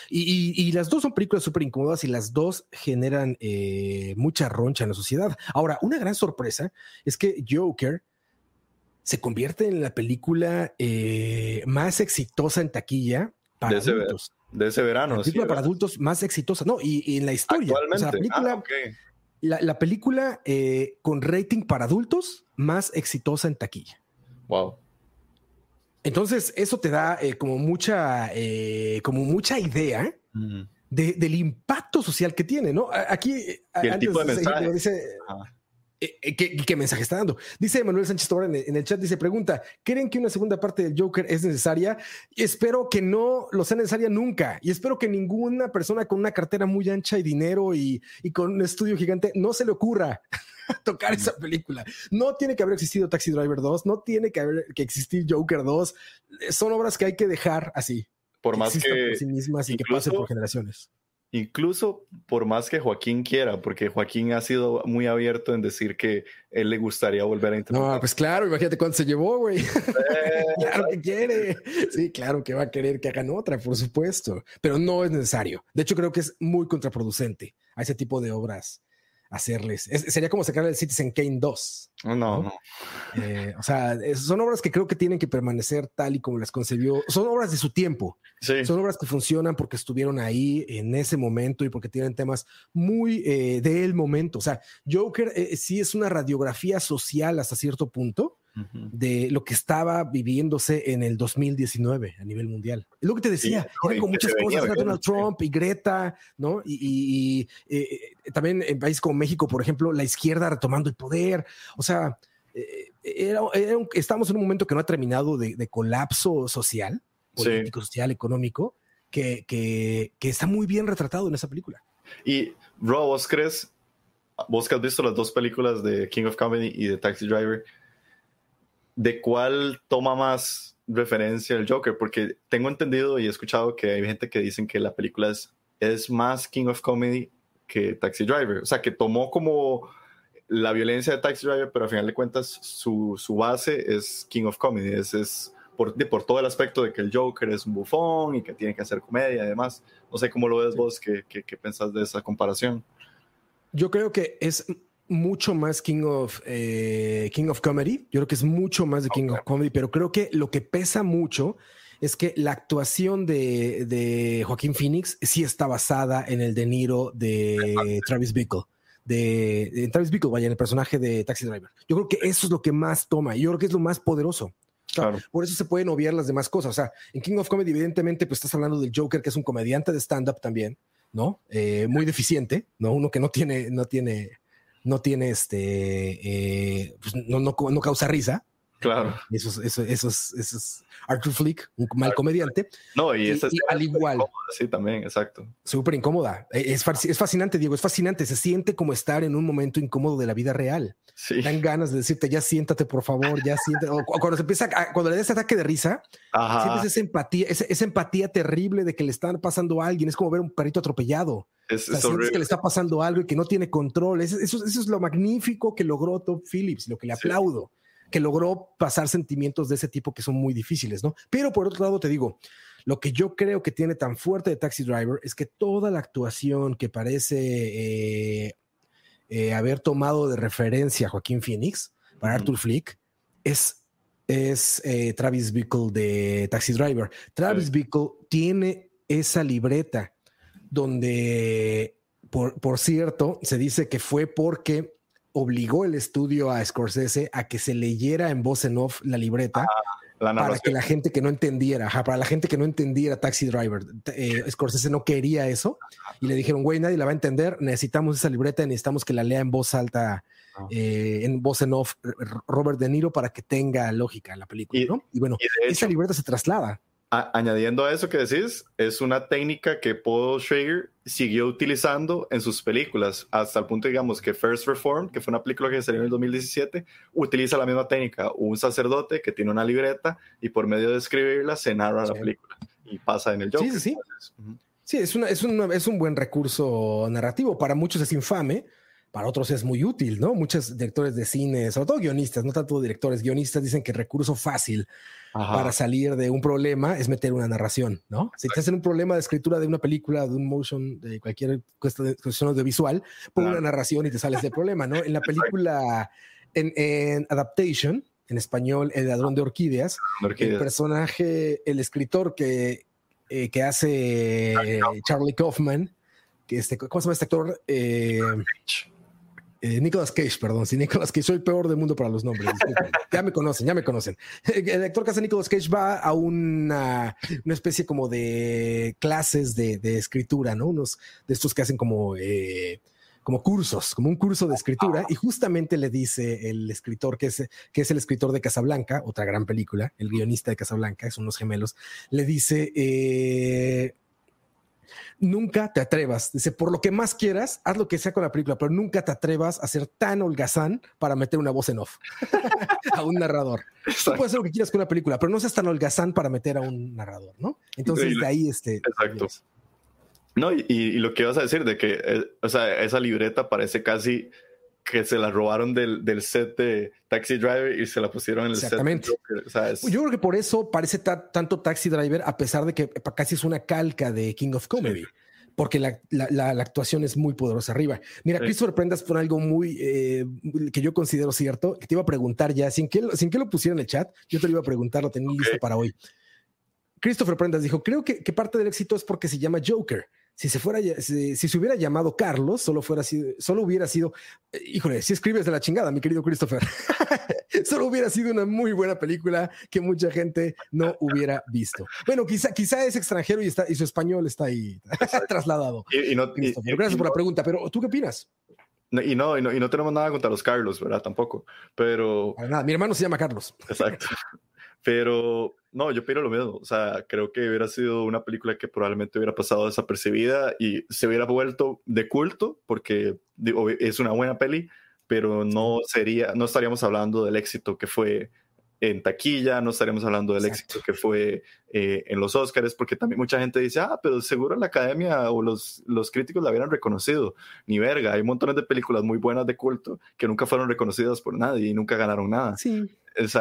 Y, las dos son películas súper incómodas y las dos generan eh, mucha roncha en la sociedad. Ahora, una gran sorpresa es que Joker se convierte en la película eh, más exitosa en taquilla para adultos. de ese verano. La película para adultos más exitosa, no, y, en la historia. O sea, la película, ah, la, película eh, con rating para adultos más exitosa en taquilla. Wow. Entonces, eso te da eh, como mucha, eh, como mucha idea del impacto social que tiene, ¿no? Aquí, y el tipo de mensaje. Dice, eh, eh, ¿Qué, mensaje está dando? Dice Manuel Sánchez Tobara en, el chat, dice, pregunta, ¿creen que una segunda parte del Joker es necesaria? Espero que no lo sea necesaria nunca y espero que ninguna persona con una cartera muy ancha y dinero y, con un estudio gigante no se le ocurra *laughs* tocar esa película. No tiene que haber existido Taxi Driver 2, no tiene que haber que existir Joker 2. Son obras que hay que dejar así. Por más que, sí mismas y que pasen por generaciones. Incluso por más que Joaquín quiera, porque Joaquín ha sido muy abierto en decir que él le gustaría volver a intentar. No, pues claro, imagínate cuánto se llevó, güey. *laughs* claro que quiere. Sí, claro que va a querer que hagan otra, por supuesto, pero no es necesario. De hecho, creo que es muy contraproducente a ese tipo de obras hacerles. sería como sacar el Citizen Kane 2. No, no. Eh, o sea, son obras que creo que tienen que permanecer tal y como las concebió. Son obras de su tiempo. Son obras que funcionan porque estuvieron ahí en ese momento y porque tienen temas muy eh, del momento. O sea, Joker eh, sí es una radiografía social hasta cierto punto de lo que estaba viviéndose en el 2019 a nivel mundial. Es lo que te decía, eran con muchas cosas, Donald Trump y Greta, ¿no? Y, eh, también en países como México, por ejemplo, la izquierda retomando el poder. O sea, eh, estamos en un momento que no ha terminado de, colapso social, político, social, económico, que, que, está muy bien retratado en esa película. Y, Ro, ¿vos crees, vos que has visto las dos películas de King of Comedy y de Taxi Driver, de cuál toma más referencia el Joker, porque tengo entendido y he escuchado que hay gente que dicen que la película es, es más King of Comedy que Taxi Driver, o sea, que tomó como la violencia de Taxi Driver, pero al final de cuentas su, su base es King of Comedy, es, es por, por, todo el aspecto de que el Joker es un bufón y que tiene que hacer comedia y demás. No sé cómo lo ves vos, qué, qué, qué pensás de esa comparación. Yo creo que es mucho más King of, eh, King of Comedy. Yo creo que es mucho más de King of Comedy, pero creo que lo que pesa mucho es que la actuación de, de Joaquín Phoenix sí está basada en el De Niro de Travis Bickle. De, Travis Bickle, vaya, en el personaje de Taxi Driver. Yo creo que eso es lo que más toma. Yo creo que es lo más poderoso. Claro. Por eso se pueden obviar las demás cosas. O sea, en King of Comedy, evidentemente, pues estás hablando del Joker, que es un comediante de stand-up también, ¿no? Eh, muy deficiente, ¿no? Uno que no tiene, no tiene no tiene este, eh, pues no, no, no, causa risa. Claro. Eso, eso, eso, es, eso es Arthur Flick, un mal comediante. No, y, esa es al igual. sí, también, exacto. Súper incómoda. E, es, es, fascinante, Diego, es fascinante. Se siente como estar en un momento incómodo de la vida real. Sí. Dan ganas de decirte, ya siéntate, por favor, ya siéntate. o cuando se empieza, cuando le da ese ataque de risa, sientes esa empatía, esa, esa empatía terrible de que le están pasando a alguien. Es como ver un perrito atropellado. Es, que le está pasando algo y que no tiene control. Eso, eso, es lo magnífico que logró Top Phillips, lo que le aplaudo. Que logró pasar sentimientos de ese tipo que son muy difíciles, ¿no? Pero por otro lado te digo, lo que yo creo que tiene tan fuerte de Taxi Driver es que toda la actuación que parece eh, eh, haber tomado de referencia a Joaquín Phoenix para Arthur Flick es, es eh, Travis Bickle de Taxi Driver. Travis Bickle tiene esa libreta donde, por, por cierto, se dice que fue porque obligó el estudio a Scorsese a que se leyera en voz en off la libreta. Ah, para que la gente que no entendiera, para la gente que no entendiera Taxi Driver, eh, Scorsese no quería eso y le dijeron, güey, nadie la va a entender, necesitamos esa libreta, necesitamos que la lea en voz alta, ah. eh, en voz en off, Robert De Niro para que tenga lógica en la película, ¿no? Y bueno, esa libreta se traslada añadiendo a eso que decís, es una técnica que Paul Schrager siguió utilizando en sus películas, hasta el punto, digamos, que First Reform, que fue una película que salió en el 2017, utiliza la misma técnica, un sacerdote que tiene una libreta y por medio de escribirla se narra la película y pasa en el Joker. Sí, sí, sí. Sí, es, una, es, es un buen recurso narrativo. Para muchos es infame, para otros es muy útil, ¿no? Muchos directores de cine, sobre todo guionistas, no tanto directores, guionistas dicen que recurso fácil para salir de un problema es meter una narración, ¿no? Si estás en un problema de escritura de una película, de un motion, de cualquier cuestión audiovisual, pon una narración y te sales del problema, ¿no? En la película, en, Adaptation, en español, El ladrón de orquídeas, el personaje, el escritor que, eh, que hace Charlie Kaufman, que este, ¿cómo se llama este actor? Eh, eh, Nicolas Cage, perdón, sí, *laughs* Nicolas Cage, soy el peor del mundo para los nombres. ya me conocen, ya me conocen. El actor que hace Nicolas Cage va a una, una especie como de clases de, de, escritura, ¿no? Unos de estos que hacen como, eh, como cursos, como un curso de escritura, y justamente le dice el escritor, que es, que es el escritor de Casablanca, otra gran película, el guionista de Casablanca, son unos gemelos, le dice, eh, nunca te atrevas. Dice, por lo que más quieras, haz lo que sea con la película, pero nunca te atrevas a ser tan holgazán para meter una voz en off *laughs* a un narrador. Tú puedes hacer lo que quieras con la película, pero no seas tan holgazán para meter a un narrador, ¿no? Entonces, de ahí este. Exacto. No, y, lo que vas a decir de que, eh, o sea, esa libreta parece casi que se la robaron del, del, set de Taxi Driver y se la pusieron en el Exactamente. set. Exactamente. Yo creo que por eso parece tanto Taxi Driver, a pesar de que casi es una calca de King of Comedy. Porque la, la, actuación es muy poderosa arriba. Mira, sí. Christopher Prendas fue algo muy eh, que yo considero cierto, que te iba a preguntar ya, sin que, sin que lo pusiera en el chat, yo te lo iba a preguntar, lo tenía listo para hoy. Christopher Prendas dijo, creo que, que parte del éxito es porque se llama Joker si se fuera, si, se hubiera llamado Carlos, solo fuera sido, solo hubiera sido, eh, híjole, si escribes de la chingada, mi querido Christopher, *laughs* solo hubiera sido una muy buena película que mucha gente no hubiera visto. Bueno, quizá, quizá es extranjero y está, y su español está ahí *laughs* trasladado. Y, no, Gracias por la pregunta, pero ¿tú qué opinas? y, no, y no, y no tenemos nada contra los Carlos, ¿verdad? Tampoco, pero... nada, mi hermano se llama Carlos. Exacto. *laughs* Pero no, yo opino lo mismo. O sea, creo que hubiera sido una película que probablemente hubiera pasado desapercibida y se hubiera vuelto de culto porque es una buena peli, pero no sería, no estaríamos hablando del éxito que fue en taquilla, no estaríamos hablando del éxito que fue eh, en los Oscars, porque también mucha gente dice, ah, pero seguro la academia o los, los críticos la hubieran reconocido. Ni verga, hay montones de películas muy buenas de culto que nunca fueron reconocidas por nadie y nunca ganaron nada. Sí,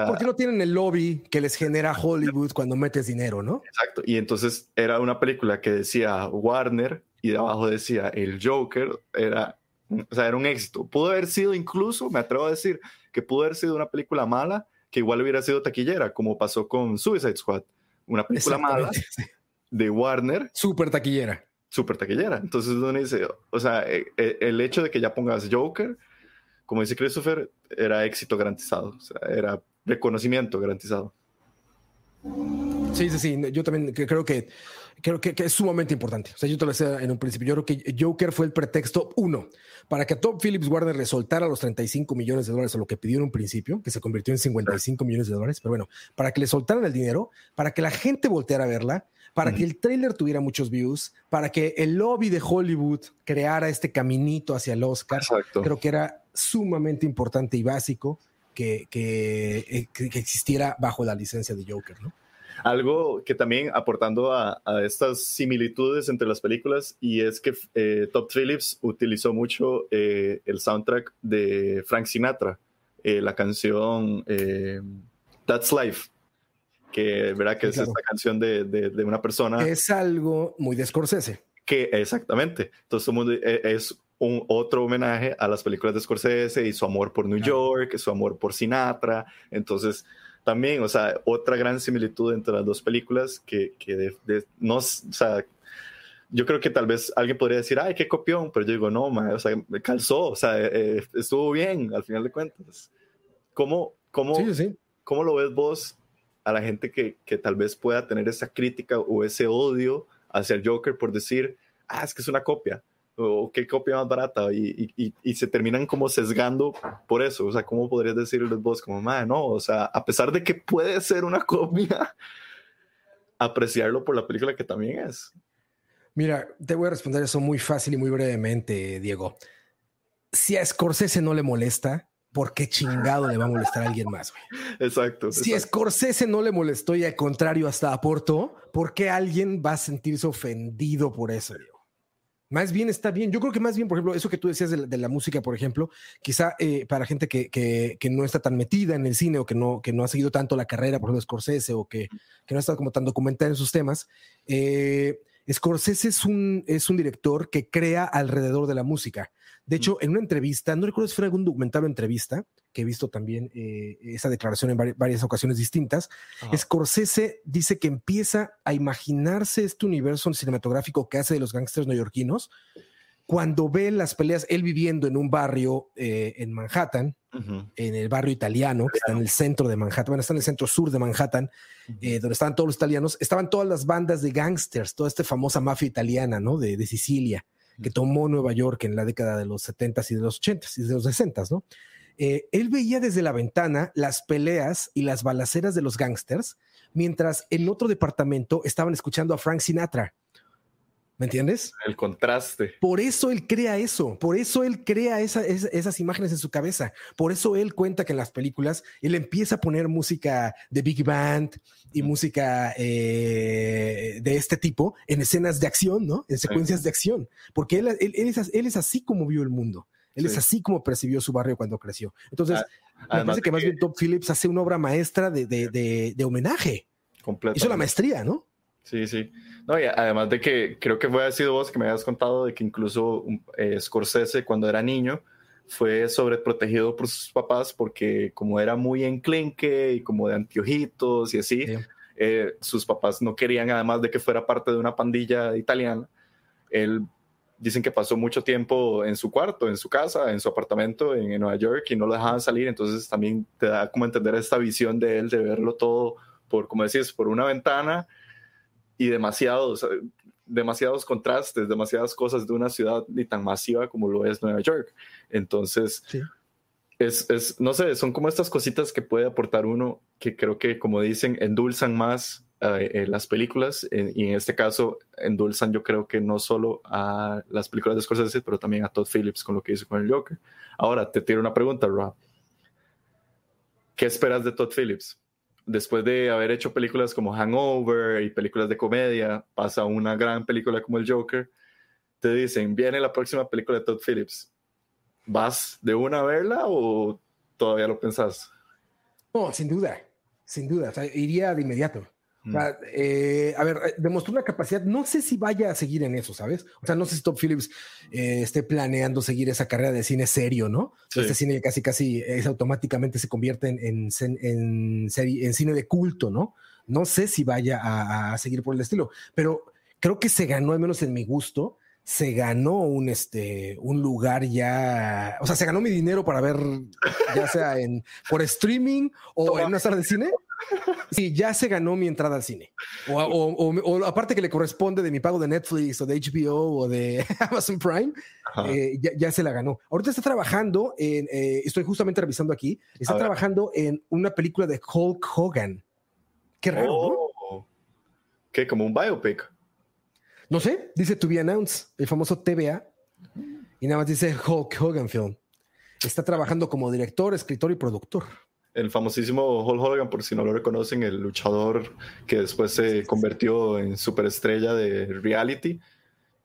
porque no tienen el lobby que les genera Hollywood cuando metes dinero, ¿no? Exacto. Y entonces era una película que decía Warner y de abajo decía el Joker. Era, o sea, era un éxito. Pudo haber sido incluso, me atrevo a decir, que pudo haber sido una película mala que igual hubiera sido taquillera, como pasó con Suicide Squad. Una película mala *laughs* de Warner. Súper taquillera. Súper taquillera. Entonces uno dice, o sea, e, e, el hecho de que ya pongas Joker como dice Christopher, era éxito garantizado, era reconocimiento garantizado. Sí, sí, sí, yo también creo que creo que, es sumamente importante. O sea, yo te lo decía en un principio, yo creo que Joker fue el pretexto, uno, para que a Top Phillips Warner le soltara los 35 millones de dólares o lo que pidió en un principio, que se convirtió en 55 millones de dólares, pero bueno, para que le soltaran el dinero, para que la gente volteara a verla, para que el trailer tuviera muchos views, para que el lobby de Hollywood creara este caminito hacia el Oscar. Creo que era sumamente importante y básico que, eh, que, que, existiera bajo la licencia de Joker, ¿no? Algo que también aportando a, a estas similitudes entre las películas y es que eh, Top Phillips utilizó mucho eh, el soundtrack de Frank Sinatra eh, la canción eh, That's Life, que, ¿verdad? que es esta canción de, de, una persona. Es algo muy de Scorsese. Que exactamente. Entonces, eh, es un otro homenaje a las películas de Scorsese y su amor por New York, su amor por Sinatra. Entonces, también, o sea, otra gran similitud entre las dos películas que, que de, no, o sea, yo creo que tal vez alguien podría decir, ay, qué copión, pero yo digo, no, o sea, me calzó, o sea, eh, estuvo bien al final de cuentas. ¿Cómo, cómo, ¿Cómo lo ves vos a la gente que, que tal vez pueda tener esa crítica o ese odio hacia el Joker por decir, ah, es que es una copia? O qué copia más barata y, y, y, se terminan como sesgando por eso. O sea, ¿cómo podrías decirles vos como, madre, no? O sea, a pesar de que puede ser una copia, *laughs* apreciarlo por la película que también es. Mira, te voy a responder eso muy fácil y muy brevemente, Diego. Si a Scorsese no le molesta, ¿por qué chingado le va a molestar a alguien más? Exacto. Si a Scorsese no le molestó y al contrario hasta aportó, ¿por qué alguien va a sentirse ofendido por eso, Diego? Más bien está bien. Yo creo que más bien, por ejemplo, eso que tú decías de la, música, por ejemplo, quizá eh, para gente que, que, no está tan metida en el cine o que no, que no ha seguido tanto la carrera, por ejemplo, de Scorsese o que, que no está como tan documentada en sus temas, eh, Scorsese es un, es un director que crea alrededor de la música. De hecho, en una entrevista, no recuerdo si fue algún documental o entrevista, que he visto también eh, esa declaración en varias ocasiones distintas, Scorsese dice que empieza a imaginarse este universo cinematográfico que hace de los gángsters neoyorquinos cuando ve las peleas, él viviendo en un barrio eh, en Manhattan, en el barrio italiano, que está en el centro de Manhattan, bueno, está en el centro sur de Manhattan, eh, donde estaban todos los italianos, estaban todas las bandas de gángsters, toda esta famosa mafia italiana, ¿no? De, de Sicilia, que tomó Nueva York en la década de los 70s y de los 80s y de los 60s, ¿no? Eh, él veía desde la ventana las peleas y las balaceras de los gángsters, mientras en otro departamento estaban escuchando a Frank Sinatra. ¿Me entiendes? El contraste. Por eso él crea eso, por eso él crea esas imágenes en su cabeza, por eso él cuenta que en las películas él empieza a poner música de Big Band y música eh, de este tipo en escenas de acción, ¿no? En secuencias de acción, porque él, es, así como vio el mundo. Él es así como percibió su barrio cuando creció. Entonces, ah, me parece que, más bien Top Phillips hace una obra maestra de, de homenaje. Hizo la maestría, ¿no? Sí, sí. No, y además de que creo que fue sido vos que me habías contado de que incluso eh, Scorsese cuando era niño fue sobreprotegido por sus papás porque como era muy enclenque y como de antiojitos y así, eh, sus papás no querían además de que fuera parte de una pandilla italiana. Él dicen que pasó mucho tiempo en su cuarto, en su casa, en su apartamento en, en Nueva York y no lo dejaban salir, entonces también te da como entender esta visión de él de verlo todo por, como decís, por una ventana y demasiados, demasiados contrastes, demasiadas cosas de una ciudad ni tan masiva como lo es Nueva York. Entonces, es, es, no sé, son como estas cositas que puede aportar uno que creo que, como dicen, endulzan más eh, las películas y en este caso endulzan yo creo que no solo a las películas de Scorsese, pero también a Todd Phillips con lo que hizo con el Joker. Ahora, te tiro una pregunta, Rob. ¿Qué esperas de Todd Phillips? Después de haber hecho películas como Hangover y películas de comedia, pasa una gran película como El Joker, te dicen, viene la próxima película de Todd Phillips. ¿Vas de una a verla o todavía lo pensás? No, sin duda, sin duda, iría de inmediato. Eh, a ver, eh, demostró una capacidad, no sé si vaya a seguir en eso, ¿sabes? O sea, no sé si Top Phillips eh, esté planeando seguir esa carrera de cine serio, ¿no? Este cine casi, casi es automáticamente se convierte en, en, en, cine de culto, ¿no? No sé si vaya a, seguir por el estilo, pero creo que se ganó, al menos en mi gusto, se ganó un, este, un lugar ya, o sea, se ganó mi dinero para ver, ya sea en, por streaming o en una sala de cine. Sí, ya se ganó mi entrada al cine. O, aparte que le corresponde de mi pago de Netflix o de HBO o de *laughs* Amazon Prime, eh, ya, se la ganó. Ahorita está trabajando en, eh, estoy justamente revisando aquí, está trabajando en una película de Hulk Hogan. Qué raro, oh. ¿Qué? ¿Como un biopic? No sé, dice To Be Announced, el famoso TVA, y nada más dice Hulk Hogan Film. Está trabajando como director, escritor y productor el famosísimo Hulk Hogan, por si no lo reconocen, el luchador que después se convirtió en superestrella de reality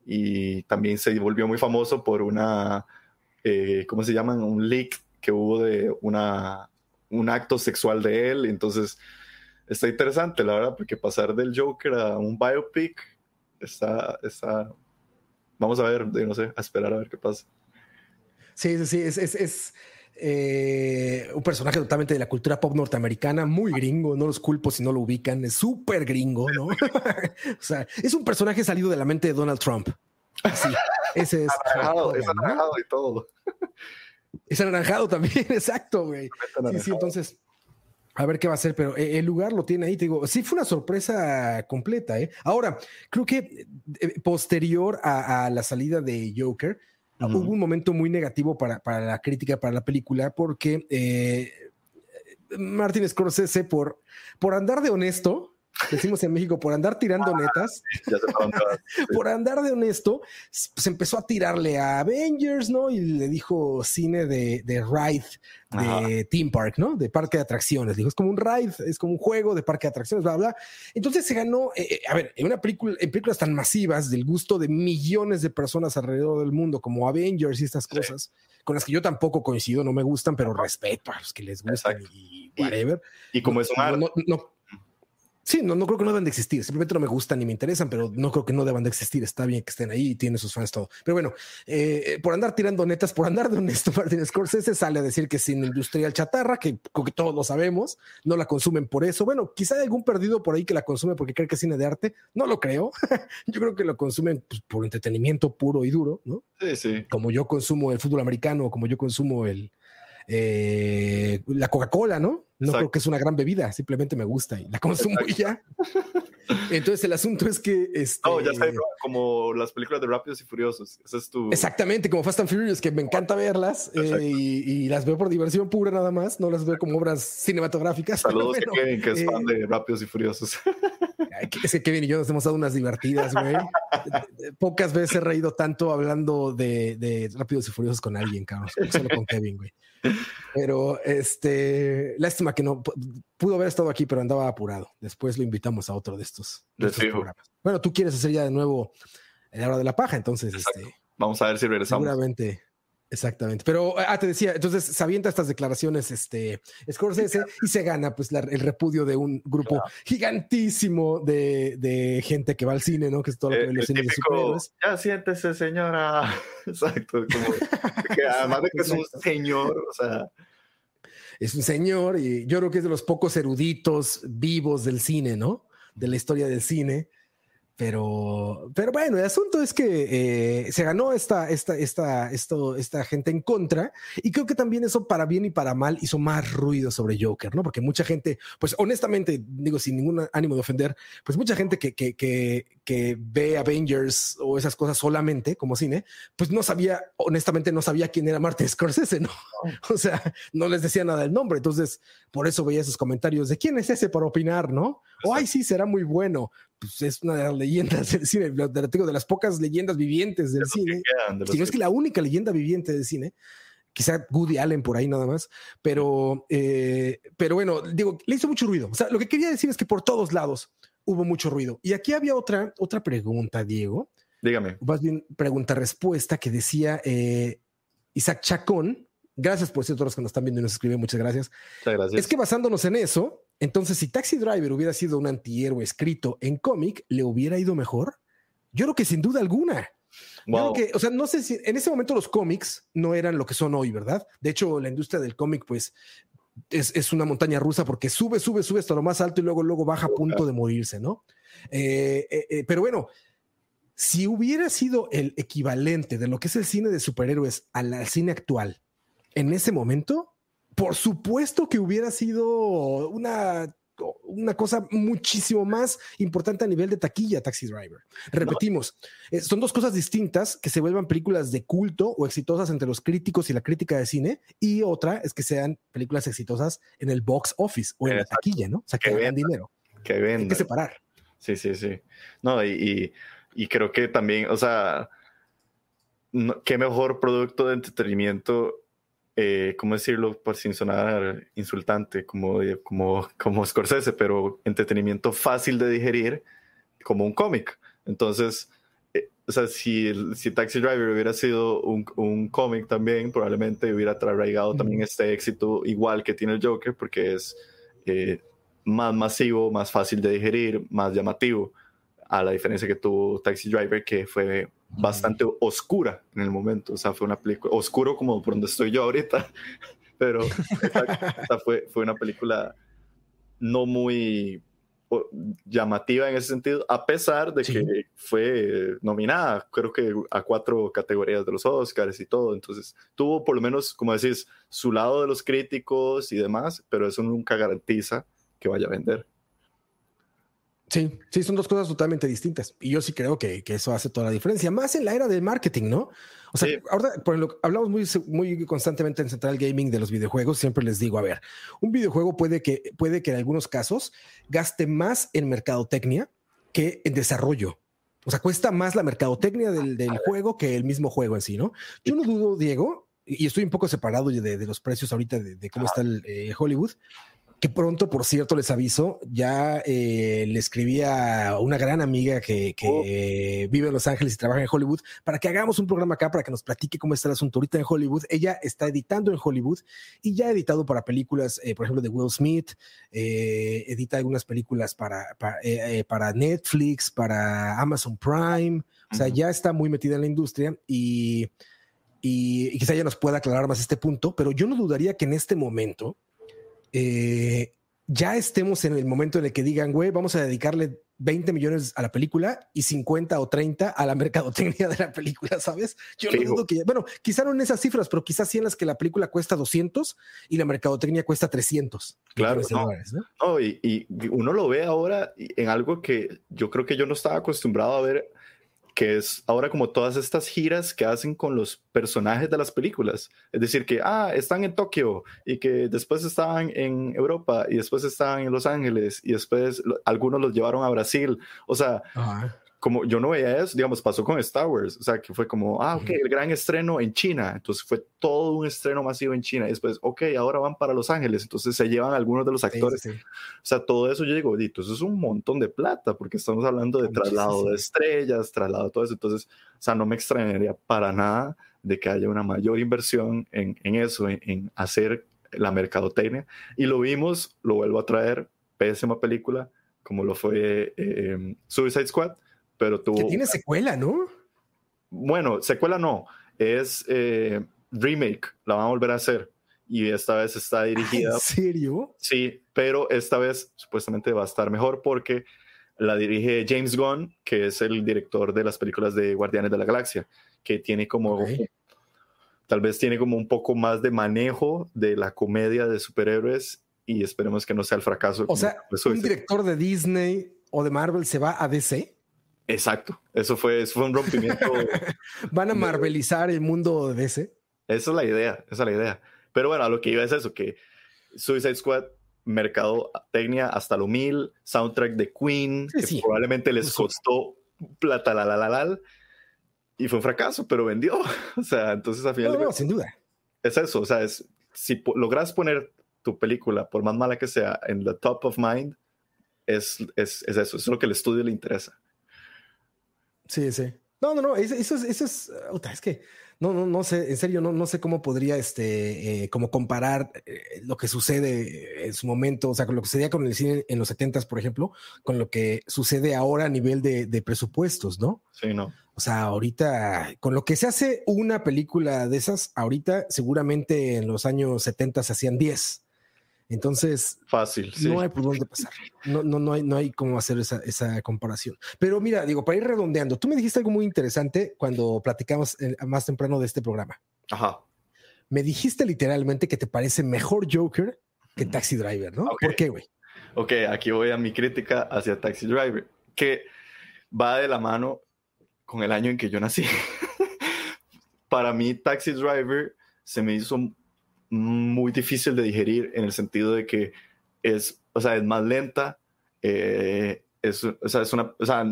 y también se volvió muy famoso por una, eh, ¿cómo se llaman? Un leak que hubo de una, un acto sexual de él. Entonces, está interesante, la verdad, porque pasar del Joker a un biopic está, está, vamos a ver, no sé, a esperar a ver qué pasa. Sí, sí, sí, es, es, es eh, un personaje totalmente de la cultura pop norteamericana, muy gringo, no los culpo si no lo ubican, es súper gringo, ¿no? *laughs* o sea, es un personaje salido de la mente de Donald Trump. Sí, ese es. Anaranjado, es anaranjado y todo. Es anaranjado también, *laughs* exacto, güey. Sí, sí, entonces, a ver qué va a hacer, pero eh, el lugar lo tiene ahí, te digo, sí fue una sorpresa completa, ¿eh? Ahora, creo que posterior a, la salida de Joker, hubo un momento muy negativo para, para, la crítica, para la película, porque eh, Martin Scorsese, por, por andar de honesto, decimos en México, por andar tirando ah, netas, *laughs* por andar de honesto, se empezó a tirarle a Avengers, ¿no? Y le dijo cine de, de ride, de Theme Park, ¿no? De parque de atracciones. Dijo, es como un ride, es como un juego de parque de atracciones, bla, bla. Entonces se ganó, eh, eh, a ver, en una película, en películas tan masivas del gusto de millones de personas alrededor del mundo, como Avengers y estas cosas, con las que yo tampoco coincido, no me gustan, pero respeto a los que les gustan y whatever. Y, como es un no, no, Sí, no, no creo que no deban de existir. Simplemente no me gustan ni me interesan, pero no creo que no deban de existir. Está bien que estén ahí y tiene sus fans todo. Pero bueno, eh, por andar tirando netas, por andar de honesto, *laughs* Martin Scorsese sale a decir que sin industrial chatarra, que, que todos lo sabemos, no la consumen por eso. Bueno, quizá hay algún perdido por ahí que la consume porque cree que es cine de arte. No lo creo. *laughs* yo creo que lo consumen pues, por entretenimiento puro y duro, ¿no? Sí, sí. Como yo consumo el fútbol americano, como yo consumo el, eh, la Coca-Cola, ¿no? No creo que es una gran bebida, simplemente me gusta y la consumo ya. Entonces el asunto es que... Este, no, ya sé, como las películas de Rápidos y Furiosos. es tu... Exactamente, como Fast and Furious, que me encanta verlas eh, y, las veo por diversión pura nada más, no las veo como obras cinematográficas. *laughs* Saludos a Kevin, que es fan eh, de Rápidos y Furiosos. *laughs* Es que Kevin y yo nos hemos dado unas divertidas, güey. Pocas veces he reído tanto hablando de, de Rápidos y Furiosos con alguien, cabrón. Solo con Kevin, güey. Pero este, lástima que no pudo haber estado aquí, pero andaba apurado. Después lo invitamos a otro de estos, programas. Bueno, tú quieres hacer ya de nuevo la hora de la paja, entonces este, vamos a ver si regresamos. Seguramente Exactamente. Pero, ah, te decía, entonces se avienta estas declaraciones, este, Scorsese, y se gana, pues, el repudio de un grupo gigantísimo de, de, gente que va al cine, ¿no? Que es todo lo que ve los cines de Ya siéntese, señora. *laughs* Exacto. Como que *laughs* además de que es un señor, o sea. Es un señor y yo creo que es de los pocos eruditos vivos del cine, ¿no? De la historia del cine. Pero, pero bueno, el asunto es que eh, se ganó esta, esta, esta, esto, esta gente en contra y creo que también eso para bien y para mal hizo más ruido sobre Joker, ¿no? Porque mucha gente, pues honestamente, digo sin ningún ánimo de ofender, pues mucha gente que, que, que, que ve Avengers o esas cosas solamente como cine, pues no sabía, honestamente no sabía quién era Martin Scorsese, ¿no? *laughs* O sea, no les decía nada del nombre, entonces por eso veía esos comentarios de quién es ese para opinar, ¿no? O ay, sí, será muy bueno. Pues es una de las leyendas *laughs* del cine, de, de las pocas leyendas vivientes del cine. Si no es que la única leyenda viviente del cine quizá Woody Allen por ahí nada más, pero, eh, pero bueno, digo, le hizo mucho ruido. O sea, lo que quería decir es que por todos lados hubo mucho ruido. Y aquí había otra, otra pregunta, Diego. Dígame. Más bien pregunta-respuesta que decía eh, Isaac Chacón. Gracias por cierto, todos los que nos están viendo y nos escriben, muchas gracias. Muchas gracias. Es que basándonos en eso, entonces si Taxi Driver hubiera sido un antihéroe escrito en cómic, ¿le hubiera ido mejor? Yo creo que sin duda alguna. Wow. que, o sea, no sé si en ese momento los cómics no eran lo que son hoy, ¿verdad? De hecho, la industria del cómic, pues, es, una montaña rusa porque sube, sube, sube hasta lo más alto y luego, luego baja a punto de morirse, ¿no? Eh, eh, eh, pero bueno, si hubiera sido el equivalente de lo que es el cine de superhéroes al cine actual en ese momento, por supuesto que hubiera sido una una cosa muchísimo más importante a nivel de taquilla, Taxi Driver. Repetimos, eh, son dos cosas distintas que se vuelvan películas de culto o exitosas entre los críticos y la crítica de cine, y otra es que sean películas exitosas en el box office o en la taquilla, ¿no? O sea, que, que dinero. Que Hay que separar. Sí, sí, sí. No, y, y, creo que también, o sea, qué mejor producto de entretenimiento eh, ¿cómo decirlo? Por sin sonar insultante, como, como, *laughs* como Scorsese, pero entretenimiento fácil de digerir como un cómic. Entonces, eh, o sea, si, si Taxi Driver hubiera sido un, un cómic también, probablemente hubiera arraigado también este éxito igual que tiene el Joker, porque es eh, más masivo, más fácil de digerir, más llamativo, a la diferencia que tuvo Taxi Driver, que fue bastante oscura en el momento. O sea, fue una película oscuro como por donde estoy yo ahorita, *laughs* pero fue, fue una película no muy llamativa en ese sentido, a pesar de que fue nominada, creo que a cuatro categorías de los Oscars y todo. Entonces, tuvo por lo menos, como decís, su lado de los críticos y demás, pero eso nunca garantiza que vaya a vender. Sí, sí, son dos cosas totalmente distintas. Y yo sí creo que, que, eso hace toda la diferencia, más en la era del marketing, ¿no? O sea, ahora por lo, hablamos muy, muy constantemente en Central Gaming de los videojuegos. Siempre les digo, a ver, un videojuego puede que, puede que en algunos casos gaste más en mercadotecnia que en desarrollo. O sea, cuesta más la mercadotecnia del, del juego que el mismo juego en sí, ¿no? Yo no dudo, Diego, y estoy un poco separado de, de los precios ahorita de, cómo está el eh, Hollywood, que pronto, por cierto, les aviso, ya eh, le escribí a una gran amiga que, oh. vive en Los Ángeles y trabaja en Hollywood para que hagamos un programa acá para que nos platique cómo está el asunto ahorita en Hollywood. Ella está editando en Hollywood y ya ha editado para películas, eh, por ejemplo, de Will Smith, eh, edita algunas películas para, para, Netflix, para Amazon Prime. O sea, ya está muy metida en la industria y, y, y quizá ella nos pueda aclarar más este punto, pero yo no dudaría que en este momento eh, ya estemos en el momento en el que digan, güey, vamos a dedicarle 20 millones a la película y 50 o 30 a la mercadotecnia de la película, ¿sabes? Yo no dudo que, bueno, quizá no en esas cifras, pero quizás sí en las que la película cuesta 200 y la mercadotecnia cuesta 300. Claro, no, y, y, uno lo ve ahora en algo que yo creo que yo no estaba acostumbrado a ver que es ahora como todas estas giras que hacen con los personajes de las películas. Es decir, que, ah, están en Tokio y que después estaban en Europa y después estaban en Los Ángeles y después algunos los llevaron a Brasil. O sea, como yo no veía eso, digamos, pasó con Star Wars, o sea, que fue como, ah, ok, el gran estreno en China, entonces fue todo un estreno masivo en China, y después, ok, ahora van para Los Ángeles, entonces se llevan algunos de los actores, o sea, todo eso yo digo, eso es un montón de plata, porque estamos hablando de traslado de estrellas, traslado de todo eso, entonces, o sea, no me extrañaría para nada de que haya una mayor inversión en, en eso, en, hacer la mercadotecnia, y lo vimos, lo vuelvo a traer, pésima película, como lo fue eh, Suicide Squad, pero tuvo... Que tiene secuela, ¿no? Bueno, secuela no, es eh, remake, la van a volver a hacer y esta vez está dirigida... ¿En serio? Sí, pero esta vez supuestamente va a estar mejor porque la dirige James Gunn, que es el director de las películas de Guardianes de la Galaxia, que tiene como... Tal vez tiene como un poco más de manejo de la comedia de superhéroes y esperemos que no sea el fracaso. O sea, un director de Disney o de Marvel se va a DC. Exacto, eso fue, fue un rompimiento. *laughs* ¿Van a marvelizar el mundo de ese? Esa es la idea, esa es la idea. Pero bueno, a lo que iba es eso, que Suicide Squad, mercado técnica hasta lo mil, soundtrack de Queen, que probablemente les costó plata la la la la, y fue un fracaso, pero vendió. *laughs* o sea, entonces al final... No, sin duda. Es eso, o sea, es, si logras poner tu película, por más mala que sea, en the top of mind, es, es, es eso, es lo que el estudio le interesa. Sí, sí. No, no, no, eso, eso, es, es que no, no, no sé, en serio, no, no sé cómo podría, este, eh, como comparar eh, lo que sucede en su momento, o sea, con lo que sucedía con el cine en los 70 por ejemplo, con lo que sucede ahora a nivel de, de, presupuestos, ¿no? Sí, no. O sea, ahorita, con lo que se hace una película de esas, ahorita seguramente en los años 70 se hacían 10. Entonces, fácil. No hay por dónde pasar. No, no, no, hay, no hay cómo hacer esa, esa, comparación. Pero mira, digo, para ir redondeando, tú me dijiste algo muy interesante cuando platicamos eh, más temprano de este programa. Ajá. Me dijiste literalmente que te parece mejor Joker que Taxi Driver, ¿no? ¿Por qué, güey? Ok, aquí voy a mi crítica hacia Taxi Driver, que va de la mano con el año en que yo nací. *laughs* para mí, Taxi Driver se me hizo muy difícil de digerir en el sentido de que es, o sea, es más lenta, eh, es, o sea, es una, o sea,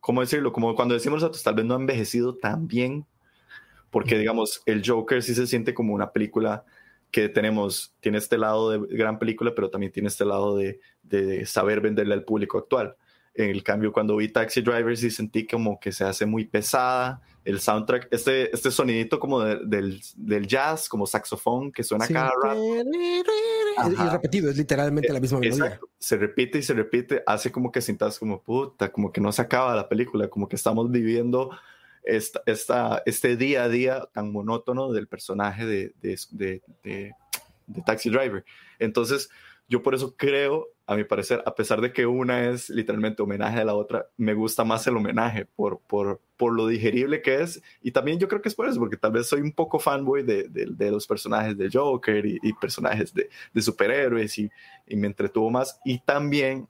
¿cómo decirlo? Como cuando decimos nosotros, tal vez no ha envejecido tan bien, porque digamos, el Joker sí se siente como una película que tenemos, tiene este lado de gran película, pero también tiene este lado de, de saber venderle al público actual. En el cambio, cuando vi Taxi Drivers sí sentí como que se hace muy pesada. El soundtrack, este, este sonidito como del, del, jazz, como saxofón que suena cada rato. Y repetido, es literalmente la misma melodía. Se repite y se repite, hace como que sientas como puta, como que no se acaba la película, como que estamos viviendo esta, esta, este día a día tan monótono del personaje de, de, de, de Taxi Driver. Entonces, yo por eso creo, a mi parecer, a pesar de que una es literalmente homenaje a la otra, me gusta más el homenaje por, por, por lo digerible que es. Y también yo creo que es por eso, porque tal vez soy un poco fanboy de, de, los personajes de Joker y, personajes de, de superhéroes y, me entretuvo más. Y también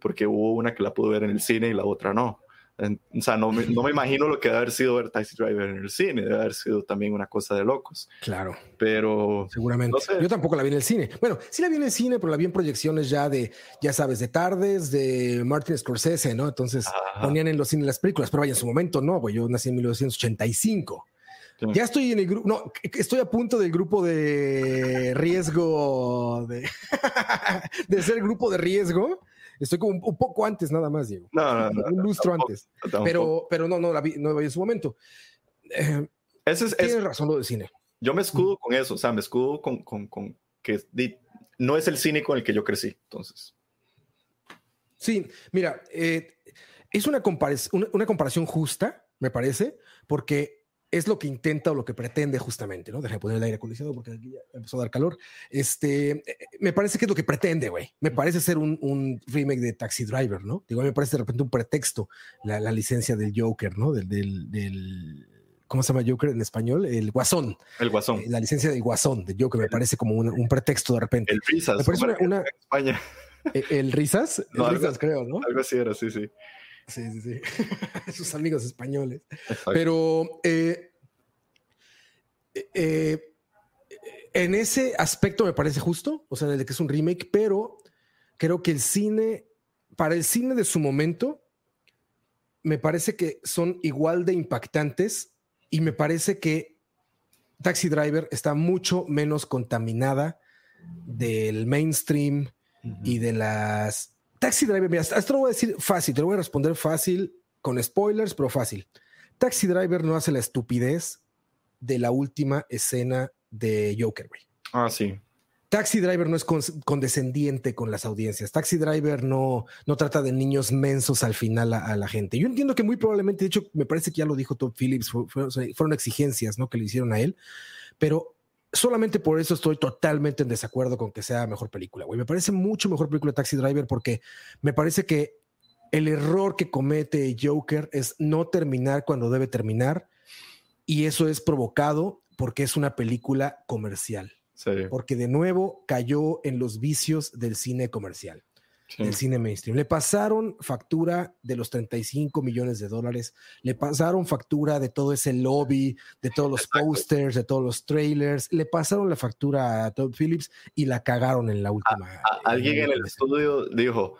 porque hubo una que la pude ver en el cine y la otra no. O sea, no me, no me imagino lo que debe haber sido ver Taxi Driver en el cine, debe haber sido también una cosa de locos. Claro. Pero. Seguramente. Yo tampoco la vi en el cine. Bueno, sí la vi en el cine, pero la vi en proyecciones ya de, ya sabes, de tardes, de Martin Scorsese, ¿no? Entonces ponían en los cines las películas, pero vaya, en su momento no, pues yo nací en 1985. Ya estoy en el grupo, no, estoy a punto del grupo de riesgo, de, *laughs* de ser grupo de riesgo Estoy como un, poco antes nada más, Diego. No, no, Un lustro antes. pero, pero no, no la vi, no vi en su momento. Eh, es, Tienes razón lo del cine. Yo me escudo con eso, o sea, me escudo con, con, con que no es el cine con el que yo crecí, entonces. Sí, mira, eh, es una, una, una comparación justa, me parece, porque es lo que intenta o lo que pretende justamente, ¿no? Deja de poner el aire acondicionado porque aquí ya empezó a dar calor. Este, eh, me parece que es lo que pretende, güey. Me parece ser un, un, remake de Taxi Driver, ¿no? Digo, me parece de repente un pretexto la, la licencia del Joker, ¿no? Del, del, del, ¿cómo se llama Joker en español? El Guasón. El Guasón. Eh, la licencia del Guasón de Joker me parece como un, un pretexto de repente. El Risas. Me parece una, España. *laughs* ¿El, el Risas? No, el Risas, creo, ¿no? Algo así era, sí, sí. Sí, sí, sí. *laughs* Sus amigos españoles. Pero eh, eh, en ese aspecto me parece justo, o sea, de que es un remake, pero creo que el cine, para el cine de su momento, me parece que son igual de impactantes y me parece que Taxi Driver está mucho menos contaminada del mainstream y de las Taxi Driver, mira, esto lo voy a decir fácil, te lo voy a responder fácil, con spoilers, pero fácil. Taxi Driver no hace la estupidez de la última escena de Joker, güey. Ah, sí. Taxi Driver no es condescendiente con las audiencias. Taxi Driver no, no trata de niños mensos al final a, la gente. Yo entiendo que muy probablemente, de hecho, me parece que ya lo dijo Tom Phillips, fueron exigencias ¿no? que le hicieron a él, pero solamente por eso estoy totalmente en desacuerdo con que sea mejor película, güey. Me parece mucho mejor película Taxi Driver porque me parece que el error que comete Joker es no terminar cuando debe terminar y eso es provocado porque es una película comercial. Porque de nuevo cayó en los vicios del cine comercial, del cine mainstream. Le pasaron factura de los 35 millones de dólares, le pasaron factura de todo ese lobby, de todos los posters, de todos los trailers, le pasaron la factura a Todd Phillips y la cagaron en la última. alguien en el estudio dijo,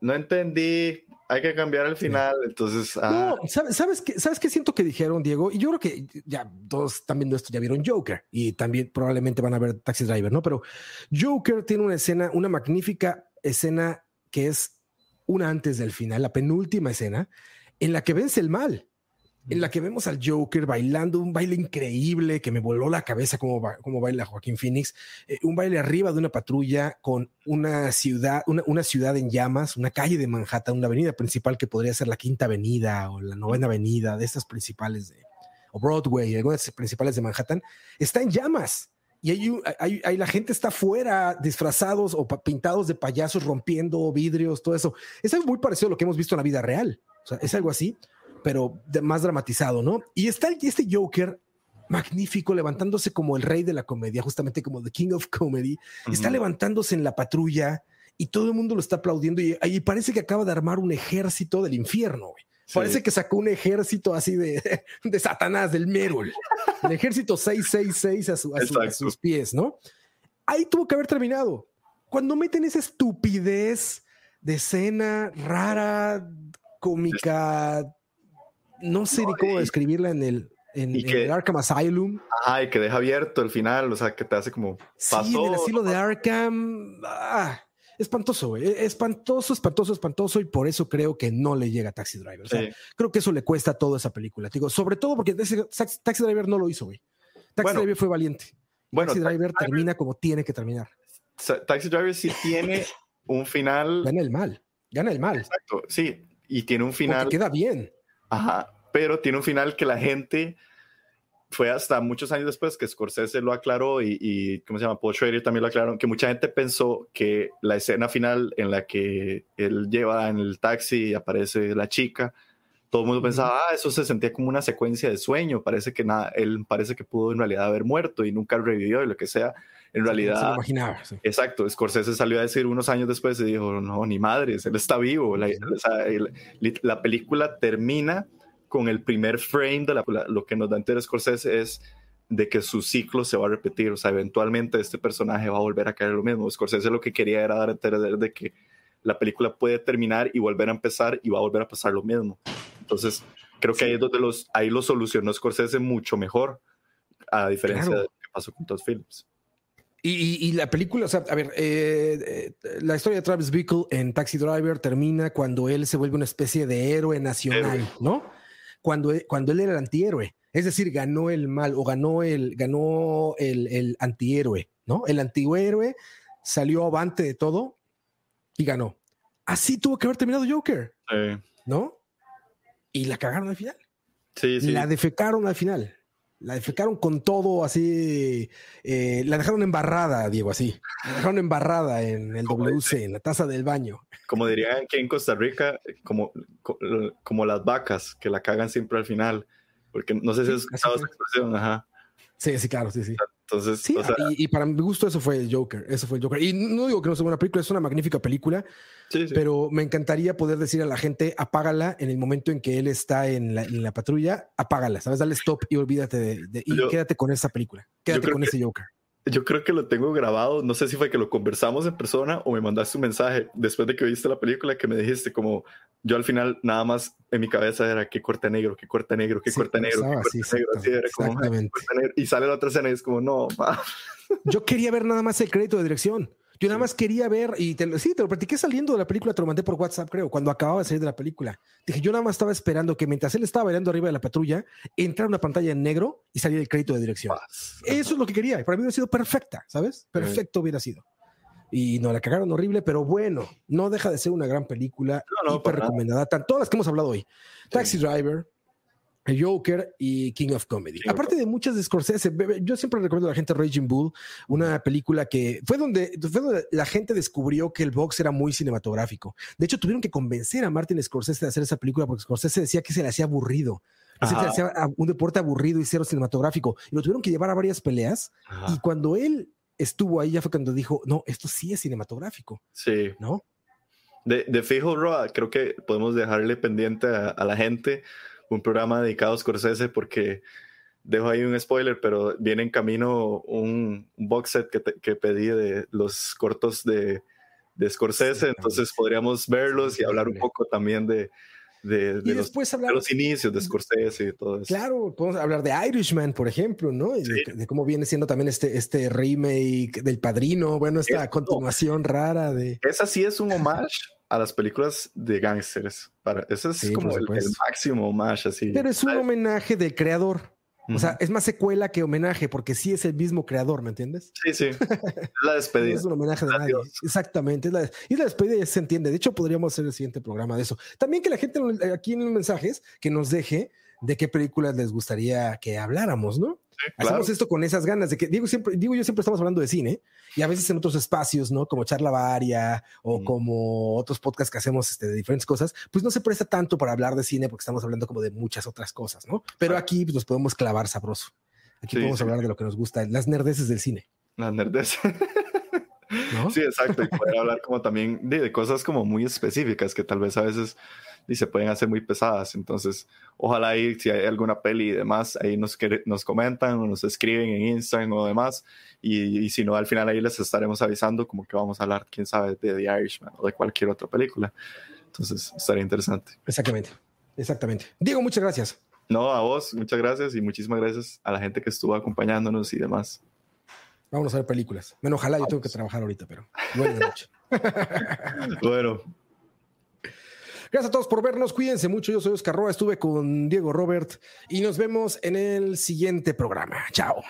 no entendí hay que cambiar el final, entonces... Ah. No, ¿sabes, qué, ¿sabes qué siento que dijeron, Diego? Y yo creo que ya todos están viendo esto, ya vieron Joker y también probablemente van a ver Taxi Driver, ¿no? Pero Joker tiene una escena, una magnífica escena que es una antes del final, la penúltima escena, en la que vence el mal en la que vemos al Joker bailando un baile increíble que me voló la cabeza como, baila Joaquín Phoenix, eh, un baile arriba de una patrulla con una ciudad, una, ciudad en llamas, una calle de Manhattan, una avenida principal que podría ser la Quinta Avenida o la Novena Avenida, de estas principales de, o Broadway, algunas principales de Manhattan, está en llamas. Y hay, hay, la gente está fuera disfrazados o pintados de payasos rompiendo vidrios, todo eso. Es algo muy parecido a lo que hemos visto en la vida real. O sea, es algo así pero más dramatizado, ¿no? Y está este Joker magnífico, levantándose como el rey de la comedia, justamente como The King of Comedy. Está levantándose en la patrulla y todo el mundo lo está aplaudiendo y, ahí parece que acaba de armar un ejército del infierno. Parece que sacó un ejército así de, *laughs* de Satanás, del Merol. El ejército 666 a, a, sus pies, ¿no? Ahí tuvo que haber terminado. Cuando meten esa estupidez de escena rara, cómica, no sé ni cómo describirla en el, en, el Arkham Asylum. Ajá, y que deja abierto el final, o sea, que te hace como pasó. Sí, en el asilo de Arkham. Ah, espantoso, güey. Espantoso, espantoso, espantoso. Y por eso creo que no le llega a Taxi Driver. O sea, creo que eso le cuesta toda esa película. Digo, sobre todo porque Taxi Driver no lo hizo, güey. Taxi Driver fue valiente. Bueno, Taxi Driver termina como tiene que terminar. Taxi Driver sí tiene un final. Gana el mal. Gana el mal. Exacto, sí. Y tiene un final. Porque queda bien. Ajá. Pero tiene un final que la gente fue hasta muchos años después que Scorsese lo aclaró y, y ¿cómo se llama? Paul Schrader también lo aclararon, que mucha gente pensó que la escena final en la que él lleva en el taxi y aparece la chica, todo el mundo pensaba, ah, eso se sentía como una secuencia de sueño, parece que nada, él parece que pudo en realidad haber muerto y nunca revivió y lo que sea. En realidad, imaginaba, exacto, Scorsese salió a decir unos años después y dijo, no, ni madres, él está vivo. La, la película termina con el primer frame de la, lo que nos da entender Scorsese es de que su ciclo se va a repetir, o sea, eventualmente este personaje va a volver a caer lo mismo. Scorsese lo que quería era dar a entender de que la película puede terminar y volver a empezar y va a volver a pasar lo mismo. Entonces, creo que ahí es donde los, ahí lo solucionó Scorsese mucho mejor, a diferencia de lo que pasó con Todd Phillips. Y, la película, o sea, a ver, eh, eh, la historia de Travis Bickle en Taxi Driver termina cuando él se vuelve una especie de héroe nacional, ¿no? Cuando, e, cuando él era el antihéroe. Es decir, ganó el mal o ganó el, ganó el, el antihéroe, ¿no? El antihéroe salió avante de todo y ganó. Así tuvo que haber terminado Joker, ¿no? Y la cagaron al final. Sí, sí. La defecaron al final. La defecaron con todo así. Eh, la dejaron embarrada, Diego, así. La dejaron embarrada en el WC, en la taza del baño. Como dirían aquí en Costa Rica, como, como las vacas, que la cagan siempre al final. Porque no sé si has escuchado esa expresión, ajá. Sí, sí, claro, sí, sí. Entonces, sí, y, para mi gusto eso fue el Joker, eso fue el Joker. Y no digo que no sea una película, es una magnífica película, sí, sí. pero me encantaría poder decir a la gente, apágala en el momento en que él está en la, en la patrulla, apágala, ¿sabes? Dale stop y olvídate de, y quédate con esa película, quédate con ese Joker. Yo creo que lo tengo grabado, no sé si fue que lo conversamos en persona o me mandaste un mensaje después de que viste la película que me dijiste como yo al final nada más en mi cabeza era qué corte negro, qué corte negro, qué corte negro, negro, así era como, y sale la otra escena y es como no. *laughs* Yo quería ver nada más el crédito de dirección. Yo nada más quería ver, y te, sí, te lo platiqué saliendo de la película, te lo mandé por WhatsApp, creo, cuando acababa de salir de la película. Dije, yo nada más estaba esperando que mientras él estaba bailando arriba de la patrulla, entrara una pantalla en negro y saliera el crédito de dirección. Eso es lo que quería. Para mí hubiera sido perfecta, ¿sabes? Perfecto hubiera sido. Y no la cagaron horrible, pero bueno, no deja de ser una gran película, no, no, hiper recomendada. Todas las que hemos hablado hoy. Taxi Driver, Joker y King of Comedy. Aparte de muchas de Scorsese, yo siempre recomiendo a la gente Raging Bull, una película que fue donde, fue donde la gente descubrió que el box era muy cinematográfico. De hecho, tuvieron que convencer a Martin Scorsese de hacer esa película porque Scorsese decía que se le hacía aburrido. Se le hacía un deporte aburrido y cero cinematográfico. Y lo tuvieron que llevar a varias peleas. Y cuando él estuvo ahí, ya fue cuando dijo, no, esto sí es cinematográfico. Sí. ¿No? De, de fijo, Roa, creo que podemos dejarle pendiente a la gente un programa dedicado a Scorsese porque dejo ahí un spoiler, pero viene en camino un, box set que, que, pedí de los cortos de, de Scorsese, entonces podríamos verlos y hablar un poco también de, de, de, los, de, los, inicios de Scorsese y todo eso. Claro, podemos hablar de Irishman, por ejemplo, ¿no? De, cómo viene siendo también este, este remake del Padrino, bueno, esta continuación rara de... Esa sí es un homage a las películas de gángsters. Para, eso es como el, máximo más así. Pero es un homenaje del creador. O sea, es más secuela que homenaje, porque sí es el mismo creador, ¿me entiendes? Sí, sí. Es la *laughs* despedida. es un homenaje de nadie. Exactamente. la, y la despedida ya se entiende. De hecho, podríamos hacer el siguiente programa de eso. También que la gente aquí en los mensajes que nos deje de qué películas les gustaría que habláramos, ¿no? Hacemos esto con esas ganas de que, digo, siempre, digo, yo siempre estamos hablando de cine y a veces en otros espacios, ¿no? Como charla varia o como otros podcasts que hacemos este, de diferentes cosas, pues no se presta tanto para hablar de cine porque estamos hablando como de muchas otras cosas, ¿no? Pero aquí pues, nos podemos clavar sabroso. Aquí podemos hablar de lo que nos gusta, las nerdeces del cine. Las nerdeces. *laughs* Sí, exacto. Y poder hablar como también de, de, cosas como muy específicas que tal vez a veces y se pueden hacer muy pesadas. Entonces, ojalá ahí, si hay alguna peli y demás, ahí nos, nos comentan o nos escriben en Instagram o demás. Y, si no, al final ahí les estaremos avisando como que vamos a hablar, quién sabe, de The Irishman o de cualquier otra película. Entonces, estaría interesante. Exactamente, exactamente. Diego, muchas gracias. No, a vos, muchas gracias y muchísimas gracias a la gente que estuvo acompañándonos y demás. Vamos a ver películas. Bueno, ojalá yo tengo que trabajar ahorita, pero buenas noches. *laughs* bueno. Gracias a todos por vernos. Cuídense mucho. Yo soy Oscar Roa. Estuve con Diego Robert y nos vemos en el siguiente programa. Chao.